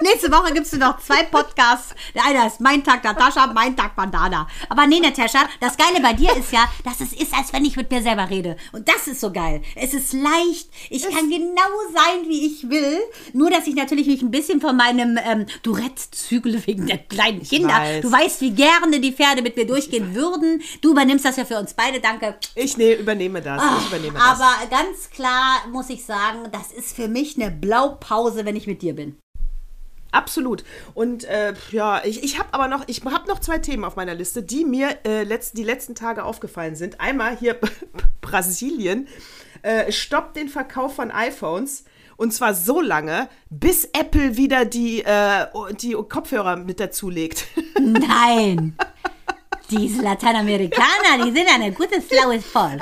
Nächste Woche gibt es noch zwei Podcasts. Der eine ist Mein Tag Natascha, Mein Tag Bandana. Aber nee, Natascha, das Geile bei dir ist ja, dass es ist, als wenn ich mit mir selber rede. Und das ist so geil. Es ist leicht. Ich kann genau sein, wie ich will. Nur, dass ich natürlich mich ein bisschen von meinem ähm, Tourette zügle wegen der kleinen Kinder. weiß. Du weißt, wie gerne die Pferde mit mir durchgehen würden. Du übernimmst das ja für uns beide. Danke. Ich ne, übernehme das. ich übernehme das. Aber ganz klar muss ich sagen, das ist für mich eine Blaupause, wenn ich mit dir bin. Absolut. Und äh, ja, ich, ich habe aber noch, ich habe noch zwei Themen auf meiner Liste, die mir äh, letzt, die letzten Tage aufgefallen sind. Einmal hier Brasilien äh, stoppt den Verkauf von iPhones. Und zwar so lange, bis Apple wieder die, äh, die Kopfhörer mit dazulegt. Nein. Diese Lateinamerikaner, die sind ein gutes, schlaues Volk.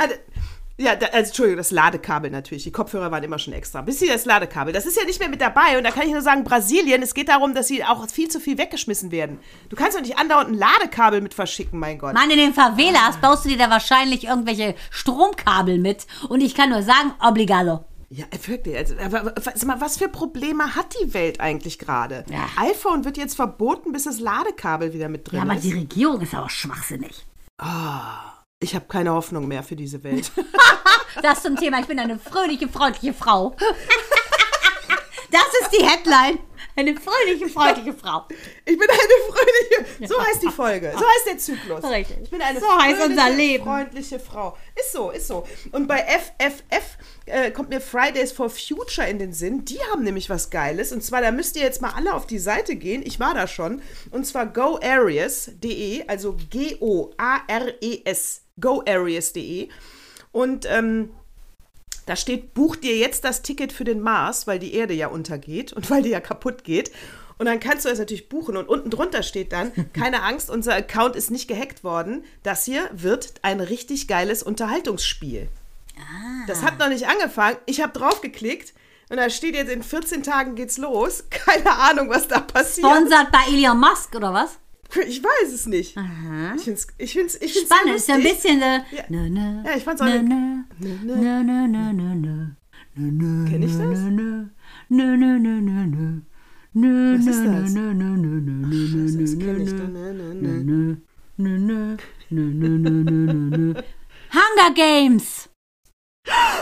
Ja, da, also, Entschuldigung, das Ladekabel natürlich. Die Kopfhörer waren immer schon extra. Bis hier das Ladekabel. Das ist ja nicht mehr mit dabei. Und da kann ich nur sagen, Brasilien, es geht darum, dass sie auch viel zu viel weggeschmissen werden. Du kannst doch nicht andauernd ein Ladekabel mit verschicken, mein Gott. Mann, in den Favelas baust du dir da wahrscheinlich irgendwelche Stromkabel mit. Und ich kann nur sagen, obligado. Ja, wirklich. Also, aber, sag mal, was für Probleme hat die Welt eigentlich gerade? Ja. iPhone wird jetzt verboten, bis das Ladekabel wieder mit drin Ja, aber ist. die Regierung ist auch schwachsinnig. Ich habe keine Hoffnung mehr für diese Welt. Das zum Thema, ich bin eine fröhliche, freundliche Frau. Das ist die Headline. Eine fröhliche, freundliche Frau. Ich bin eine fröhliche. So heißt die Folge. So heißt der Zyklus. Richtig. Ich bin eine So heißt fröhliche, unser Leben. freundliche Frau. Ist so, ist so. Und bei FFF äh, kommt mir Fridays for Future in den Sinn. Die haben nämlich was Geiles. Und zwar, da müsst ihr jetzt mal alle auf die Seite gehen. Ich war da schon. Und zwar goareas.de, also G-O-A-R-E-S. goareas.de. Und ähm, da steht, buch dir jetzt das Ticket für den Mars, weil die Erde ja untergeht und weil die ja kaputt geht. Und dann kannst du es natürlich buchen. Und unten drunter steht dann, keine Angst, unser Account ist nicht gehackt worden. Das hier wird ein richtig geiles Unterhaltungsspiel. Das hat noch nicht angefangen. Ich habe draufgeklickt und da steht jetzt, in 14 Tagen geht's los. Keine Ahnung, was da passiert. Sponsert bei Elon Musk oder was? Ich weiß es nicht. Ich finde es ich find's, ich find's Spannend, ist ja ein bisschen. Äh, Ja. nö, nö, Ja, ich fand's auch nö, nö, nö, nö, nö. Nö, nö, Kenn ich das? nö, nö, nö, nö, nö, nö, nö. Was ist das? nö, nö, nö, nö, nö, nö, nö, ich nö, nö. Nö. Hunger Games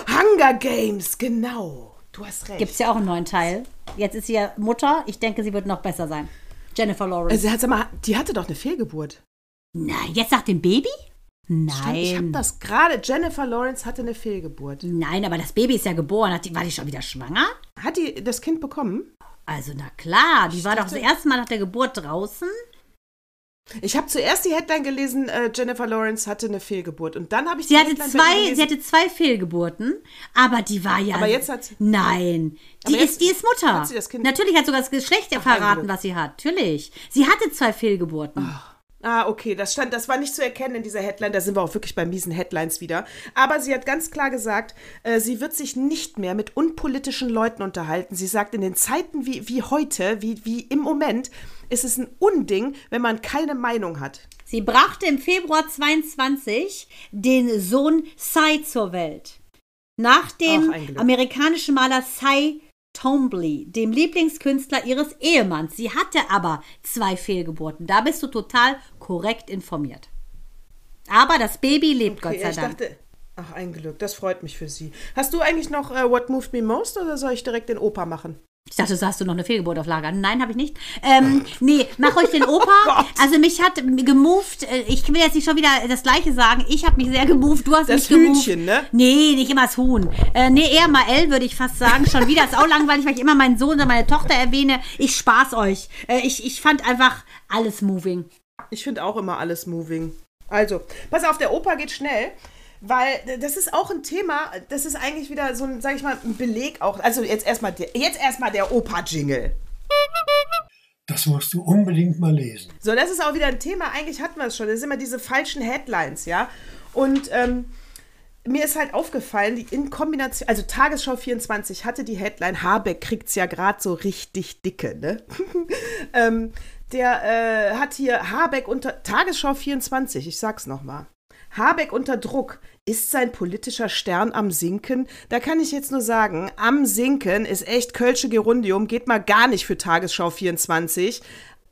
Hunger Games, genau. Du hast recht. gibt es ja auch einen neuen Teil. Jetzt ist sie ja Mutter. Ich denke, sie wird noch besser sein. Jennifer Lawrence. Also, sag mal, die hatte doch eine Fehlgeburt. Nein, jetzt nach dem Baby? Stimmt, ich habe Nein. das gerade. Jennifer Lawrence hatte eine Fehlgeburt. Nein, aber das Baby ist ja geboren. Hat die, war die schon wieder schwanger? Hat die das Kind bekommen? Also, na klar, die war doch das dachte- erste Mal nach der Geburt draußen. Ich habe zuerst die Headline gelesen, äh, Jennifer Lawrence hatte eine Fehlgeburt. Und dann habe ich Sie die hatte Headline zwei, sie hatte zwei Fehlgeburten, aber die war ja. Aber jetzt hat sie- Nein, die ist, die ist Mutter. hat sie das Kind- Natürlich hat sogar das Geschlecht ein verraten, was sie hat. Natürlich. Sie hatte zwei Fehlgeburten. Ah, okay, das stand, das war nicht zu erkennen in dieser Headline. Da sind wir auch wirklich bei miesen Headlines wieder. Aber sie hat ganz klar gesagt, äh, sie wird sich nicht mehr mit unpolitischen Leuten unterhalten. Sie sagt, in den Zeiten wie, wie heute, wie, wie im Moment, ist es ein Unding, wenn man keine Meinung hat. Sie brachte im Februar 22 den Sohn Cy zur Welt. Nach dem amerikanischen Maler Cy Twombly, dem Lieblingskünstler ihres Ehemanns. Sie hatte aber zwei Fehlgeburten. Da bist du total korrekt informiert. Aber das Baby lebt, Okay, Gott sei ich Dank. dachte, ach, ein Glück, das freut mich für sie. Hast du eigentlich noch äh, What Moved Me Most oder soll ich direkt den Opa machen? Ich dachte, so hast du noch eine Fehlgeburt auf Lager. Nein, habe ich nicht. Ähm, nee, mach euch den Opa. Gott. also mich hat gemoved, äh, ich will jetzt nicht schon wieder das Gleiche sagen. Ich habe mich sehr gemoved, du hast Das mich gemoved. Hühnchen, ne? Nee, nicht immer das Huhn. Äh, nee, eher mal L, würde ich fast sagen. Schon wieder ist auch langweilig, weil ich immer meinen Sohn oder meine Tochter erwähne. Ich spaß euch. Äh, ich, ich fand einfach alles moving. Ich finde auch immer alles moving. Also, pass auf, der Opa geht schnell, weil das ist auch ein Thema, das ist eigentlich wieder so ein, sag ich mal, ein Beleg auch. Also jetzt erstmal der, jetzt erstmal der Opa-Jingle. Das musst du unbedingt mal lesen. So, das ist auch wieder ein Thema, eigentlich hatten wir es schon. Das sind immer diese falschen Headlines, ja. Und ähm, mir ist halt aufgefallen, die in Kombination, also Tagesschau 24 hatte die Headline, Habeck kriegt's ja gerade so richtig dicke, ne? ähm, der äh, hat hier Habeck unter Tagesschau 24, ich sag's nochmal. Habeck unter Druck. Ist sein politischer Stern am Sinken? Da kann ich jetzt nur sagen, am Sinken ist echt Kölsche Gerundium, geht mal gar nicht für Tagesschau 24.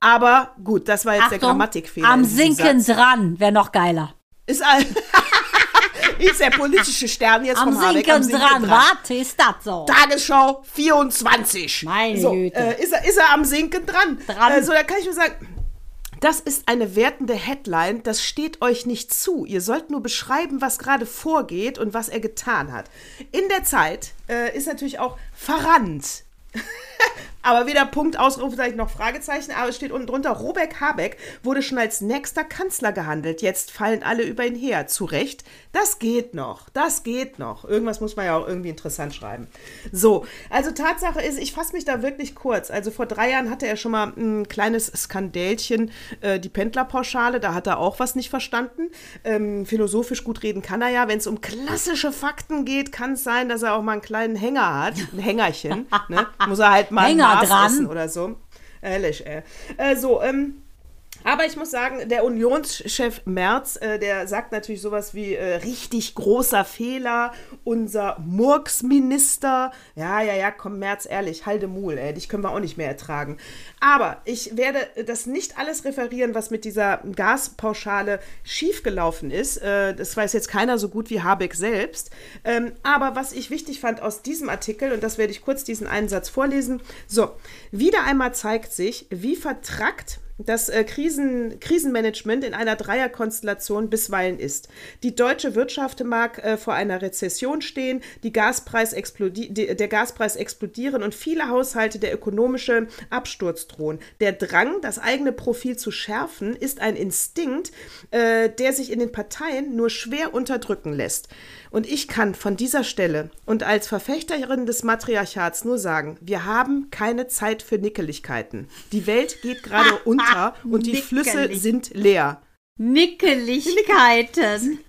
Aber gut, das war jetzt der Achtung, Grammatikfehler. Am Sinken dran, wäre noch geiler. Ist, all ist der politische Stern jetzt Am vom Habeck Sinken, dran, warte, ist das so? Tagesschau 24. Meine so, Güte. Äh, ist, er, ist er am Sinken dran? Dran. Äh, so, da kann ich nur sagen, das ist eine wertende Headline, das steht euch nicht zu. Ihr sollt nur beschreiben, was gerade vorgeht und was er getan hat. In der Zeit äh, ist natürlich auch verrannt. aber weder Punkt, Ausrufezeichen noch Fragezeichen, aber es steht unten drunter, Robert Habeck wurde schon als nächster Kanzler gehandelt. Jetzt fallen alle über ihn her. Zu Recht, das geht noch, das geht noch. Irgendwas muss man ja auch irgendwie interessant schreiben. So, also Tatsache ist, ich fasse mich da wirklich kurz. Also vor drei Jahren hatte er schon mal ein kleines Skandälchen, äh, die Pendlerpauschale, da hat er auch was nicht verstanden. Ähm, philosophisch gut reden kann er ja. Wenn es um klassische Fakten geht, kann es sein, dass er auch mal einen kleinen Hänger hat, ein Hängerchen. ne? Muss er halt mal Hänger dran. oder so. Ehrlich, ey. Äh, so, ähm, aber ich muss sagen, der Unionschef Merz, äh, der sagt natürlich sowas wie äh, richtig großer Fehler, unser Murksminister. Ja, ja, ja, komm, Merz, ehrlich, halde Mul, ey, dich können wir auch nicht mehr ertragen. Aber ich werde das nicht alles referieren, was mit dieser Gaspauschale schiefgelaufen ist. Äh, das weiß jetzt keiner so gut wie Habeck selbst. Ähm, aber was ich wichtig fand aus diesem Artikel, und das werde ich kurz diesen einen Satz vorlesen. So, wieder einmal zeigt sich, wie vertrackt das äh, Krisen, Krisenmanagement in einer Dreierkonstellation bisweilen ist. Die deutsche Wirtschaft mag äh, vor einer Rezession stehen, Gaspreis die, der Gaspreis explodieren und viele Haushalte der ökonomische Absturz drohen. Der Drang, das eigene Profil zu schärfen, ist ein Instinkt, äh, der sich in den Parteien nur schwer unterdrücken lässt. Und ich kann von dieser Stelle und als Verfechterin des Matriarchats nur sagen, wir haben keine Zeit für Nickeligkeiten. Die Welt geht gerade unter und die Flüsse sind leer. Nickeligkeiten.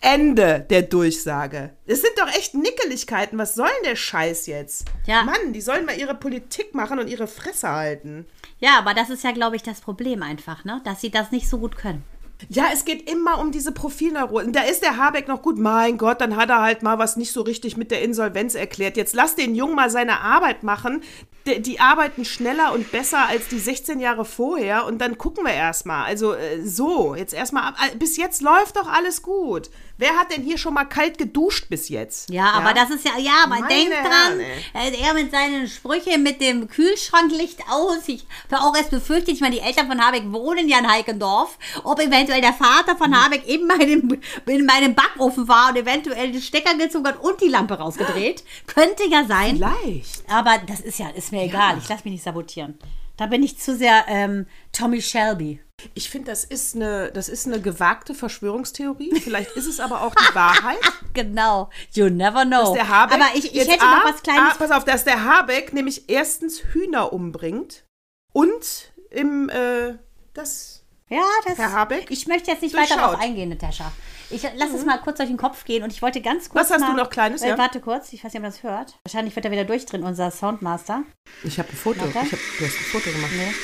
Ende der Durchsage. Es sind doch echt Nickeligkeiten. Was soll denn der Scheiß jetzt? Ja. Mann, die sollen mal ihre Politik machen und ihre Fresse halten. Ja, aber das ist ja, glaube ich, das Problem einfach, ne? Dass sie das nicht so gut können. Ja, es geht immer um diese Profilneuronen. Da ist der Habeck noch gut. Mein Gott, dann hat er halt mal was nicht so richtig mit der Insolvenz erklärt. Jetzt lass den Jungen mal seine Arbeit machen. Die, die arbeiten schneller und besser als die 16 Jahre vorher und dann gucken wir erstmal. Also äh, so, jetzt erstmal ab. Äh, Bis jetzt läuft doch alles gut. Wer hat denn hier schon mal kalt geduscht bis jetzt? Ja, aber das ist ja, ja, man Meine denkt dran, Herren, äh, er mit seinen Sprüchen mit dem Kühlschranklicht aus. Ich habe auch erst befürchtet, ich meine, die Eltern von Habeck wohnen ja in Heikendorf, ob eventuell der Vater von Habeck in meinem, in meinem Backofen war und eventuell den Stecker gezogen hat und die Lampe rausgedreht. Könnte ja sein. Vielleicht. Aber das ist ja, ist mir egal. Ich lasse mich nicht sabotieren. Da bin ich zu sehr ähm, Tommy Shelby. Ich finde, das, ist eine- das ist eine gewagte Verschwörungstheorie. Vielleicht ist es aber auch die Wahrheit. Genau. You never know. dass der Habeck Aber ich, ich hätte noch was Kleines. A, pass auf, dass der Habeck nämlich erstens Hühner umbringt und im, äh, das, Ja, das. Herr Habeck, Ich möchte jetzt nicht weiter darauf eingehen, Natascha. Ich lass es mal kurz durch den Kopf gehen und ich wollte ganz kurz. Was hast mal, du noch Kleines, Äh, ja? Warte kurz, ich weiß nicht, ob man das hört. Wahrscheinlich wird er wieder durchdrehen, unser Soundmaster. ich habe ein Foto, Warte. ich hab, du hast ein Foto gemacht. Nee.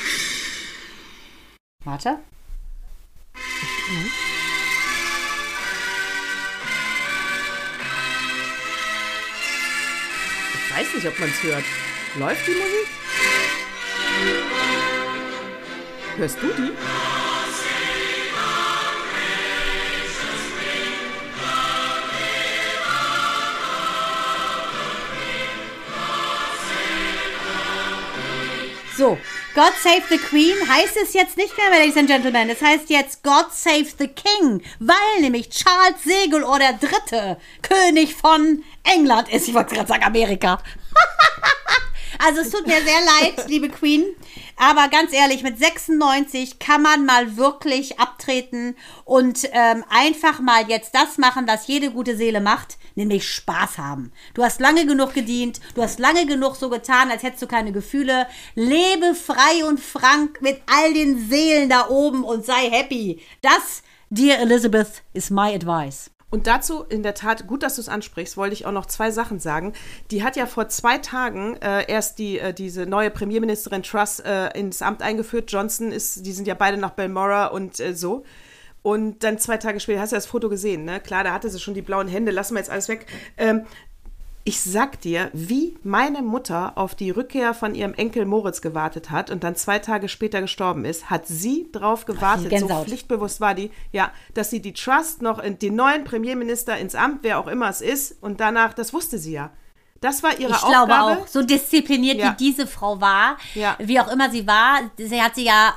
Warte. Ich weiß nicht, ob man es hört. Läuft die Musik? Hörst du die? So, God Save the Queen heißt es jetzt nicht mehr, Ladies and Gentlemen. Es heißt jetzt God Save the King, weil nämlich Charles Segulohr der Dritte König von England ist. Ich wollte gerade sagen Amerika. Also es tut mir sehr leid, liebe Queen, aber ganz ehrlich, mit 96 kann man mal wirklich abtreten und ähm, einfach mal jetzt das machen, was jede gute Seele macht, nämlich Spaß haben. Du hast lange genug gedient, du hast lange genug so getan, als hättest du keine Gefühle. Lebe frei und frank mit all den Seelen da oben und sei happy. Das, dear Elizabeth, is my advice. Und dazu, in der Tat, gut, dass du es ansprichst, wollte ich auch noch zwei Sachen sagen. Die hat ja vor zwei Tagen äh, erst die, äh, diese neue Premierministerin Truss äh, ins Amt eingeführt. Johnson ist, die sind ja beide nach Belmora und äh, so. Und dann zwei Tage später, hast du das Foto gesehen, ne? Klar, da hatte sie schon die blauen Hände, lassen wir jetzt alles weg. Ähm, ich sag dir, wie meine Mutter auf die Rückkehr von ihrem Enkel Moritz gewartet hat und dann zwei Tage später gestorben ist, hat sie drauf gewartet, so Gänsehaut. pflichtbewusst war die, ja, dass sie die Trust noch in den neuen Premierminister ins Amt, wer auch immer es ist, und danach, das wusste sie ja. Das war ihre Ich Aufgabe. glaube auch, so diszipliniert Ja. wie diese Frau war, Ja. wie auch immer sie war, sie hat sie ja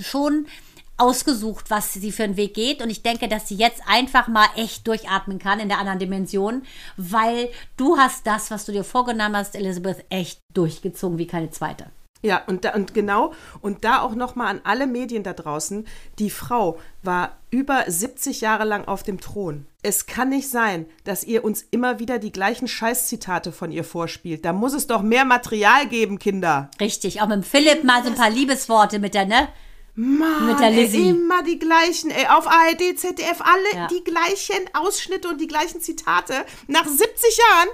schon ausgesucht, was sie für einen Weg geht. Und ich denke, dass sie jetzt einfach mal echt durchatmen kann in der anderen Dimension, weil du hast das, was du dir vorgenommen hast, Elizabeth, echt durchgezogen wie keine zweite. Ja, und, da, und genau, und da auch nochmal an alle Medien da draußen, die Frau war über 70 Jahre lang auf dem Thron. Es kann nicht sein, dass ihr uns immer wieder die gleichen Scheißzitate von ihr vorspielt. Da muss es doch mehr Material geben, Kinder. Richtig, auch mit dem Philipp mal so ein paar Liebesworte mit der, ne? Mit der Lizzie. immer die gleichen, ey, auf ARD, ZDF, alle Ja. die gleichen Ausschnitte und die gleichen Zitate. Nach 70 Jahren,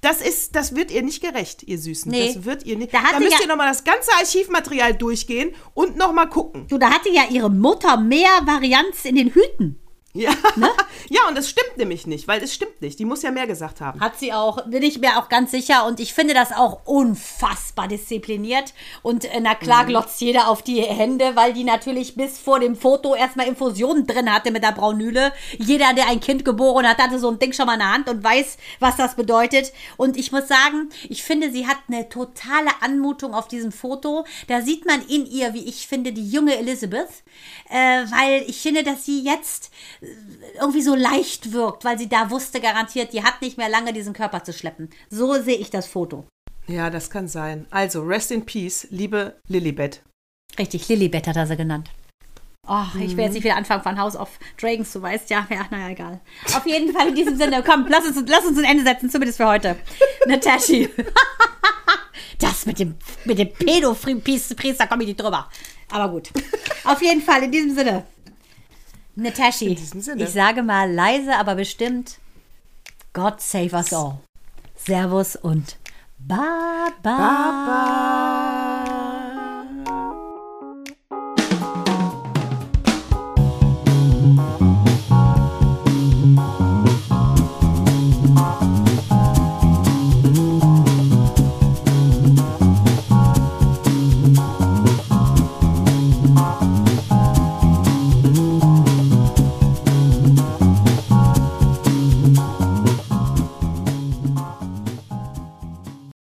das ist, das wird ihr nicht gerecht, ihr Süßen. Nee. Das wird ihr nicht. Da Da müsst ja- ihr nochmal das ganze Archivmaterial durchgehen und nochmal gucken. Du, da hatte ja ihre Mutter mehr Varianz in den Hüten. Ja. Ne? ja, und das stimmt nämlich nicht, weil es stimmt nicht. Die muss ja mehr gesagt haben. Hat sie auch, bin ich mir auch ganz sicher. Und ich finde das auch unfassbar diszipliniert. Und äh, na klar Mhm. glotzt jeder auf die Hände, weil die natürlich bis vor dem Foto erstmal Infusionen drin hatte mit der Braunüle. Jeder, der ein Kind geboren hat, hatte so ein Ding schon mal in der Hand und weiß, was das bedeutet. Und ich muss sagen, ich finde, sie hat eine totale Anmutung auf diesem Foto. Da sieht man in ihr, wie ich finde, die junge Elizabeth. Äh, weil ich finde, dass sie jetzt irgendwie so leicht wirkt, weil sie da wusste garantiert, die hat nicht mehr lange diesen Körper zu schleppen. So sehe ich das Foto. Ja, das kann sein. Also, rest in peace, liebe Lilibet. Richtig, Lilibet hat er sie genannt. Oh, ich will jetzt nicht wieder anfangen von House of Dragons, du weißt ja, ja, naja, egal. Auf jeden Fall in diesem Sinne, komm, lass uns, lass uns ein Ende setzen, zumindest für heute. Natashi. Das mit dem, mit dem Pädo-Priester komme ich nicht drüber. Aber gut. Auf jeden Fall, in diesem Sinne. Sinne. ich sage mal leise, aber bestimmt, God save us all. Servus und Baba. Baba.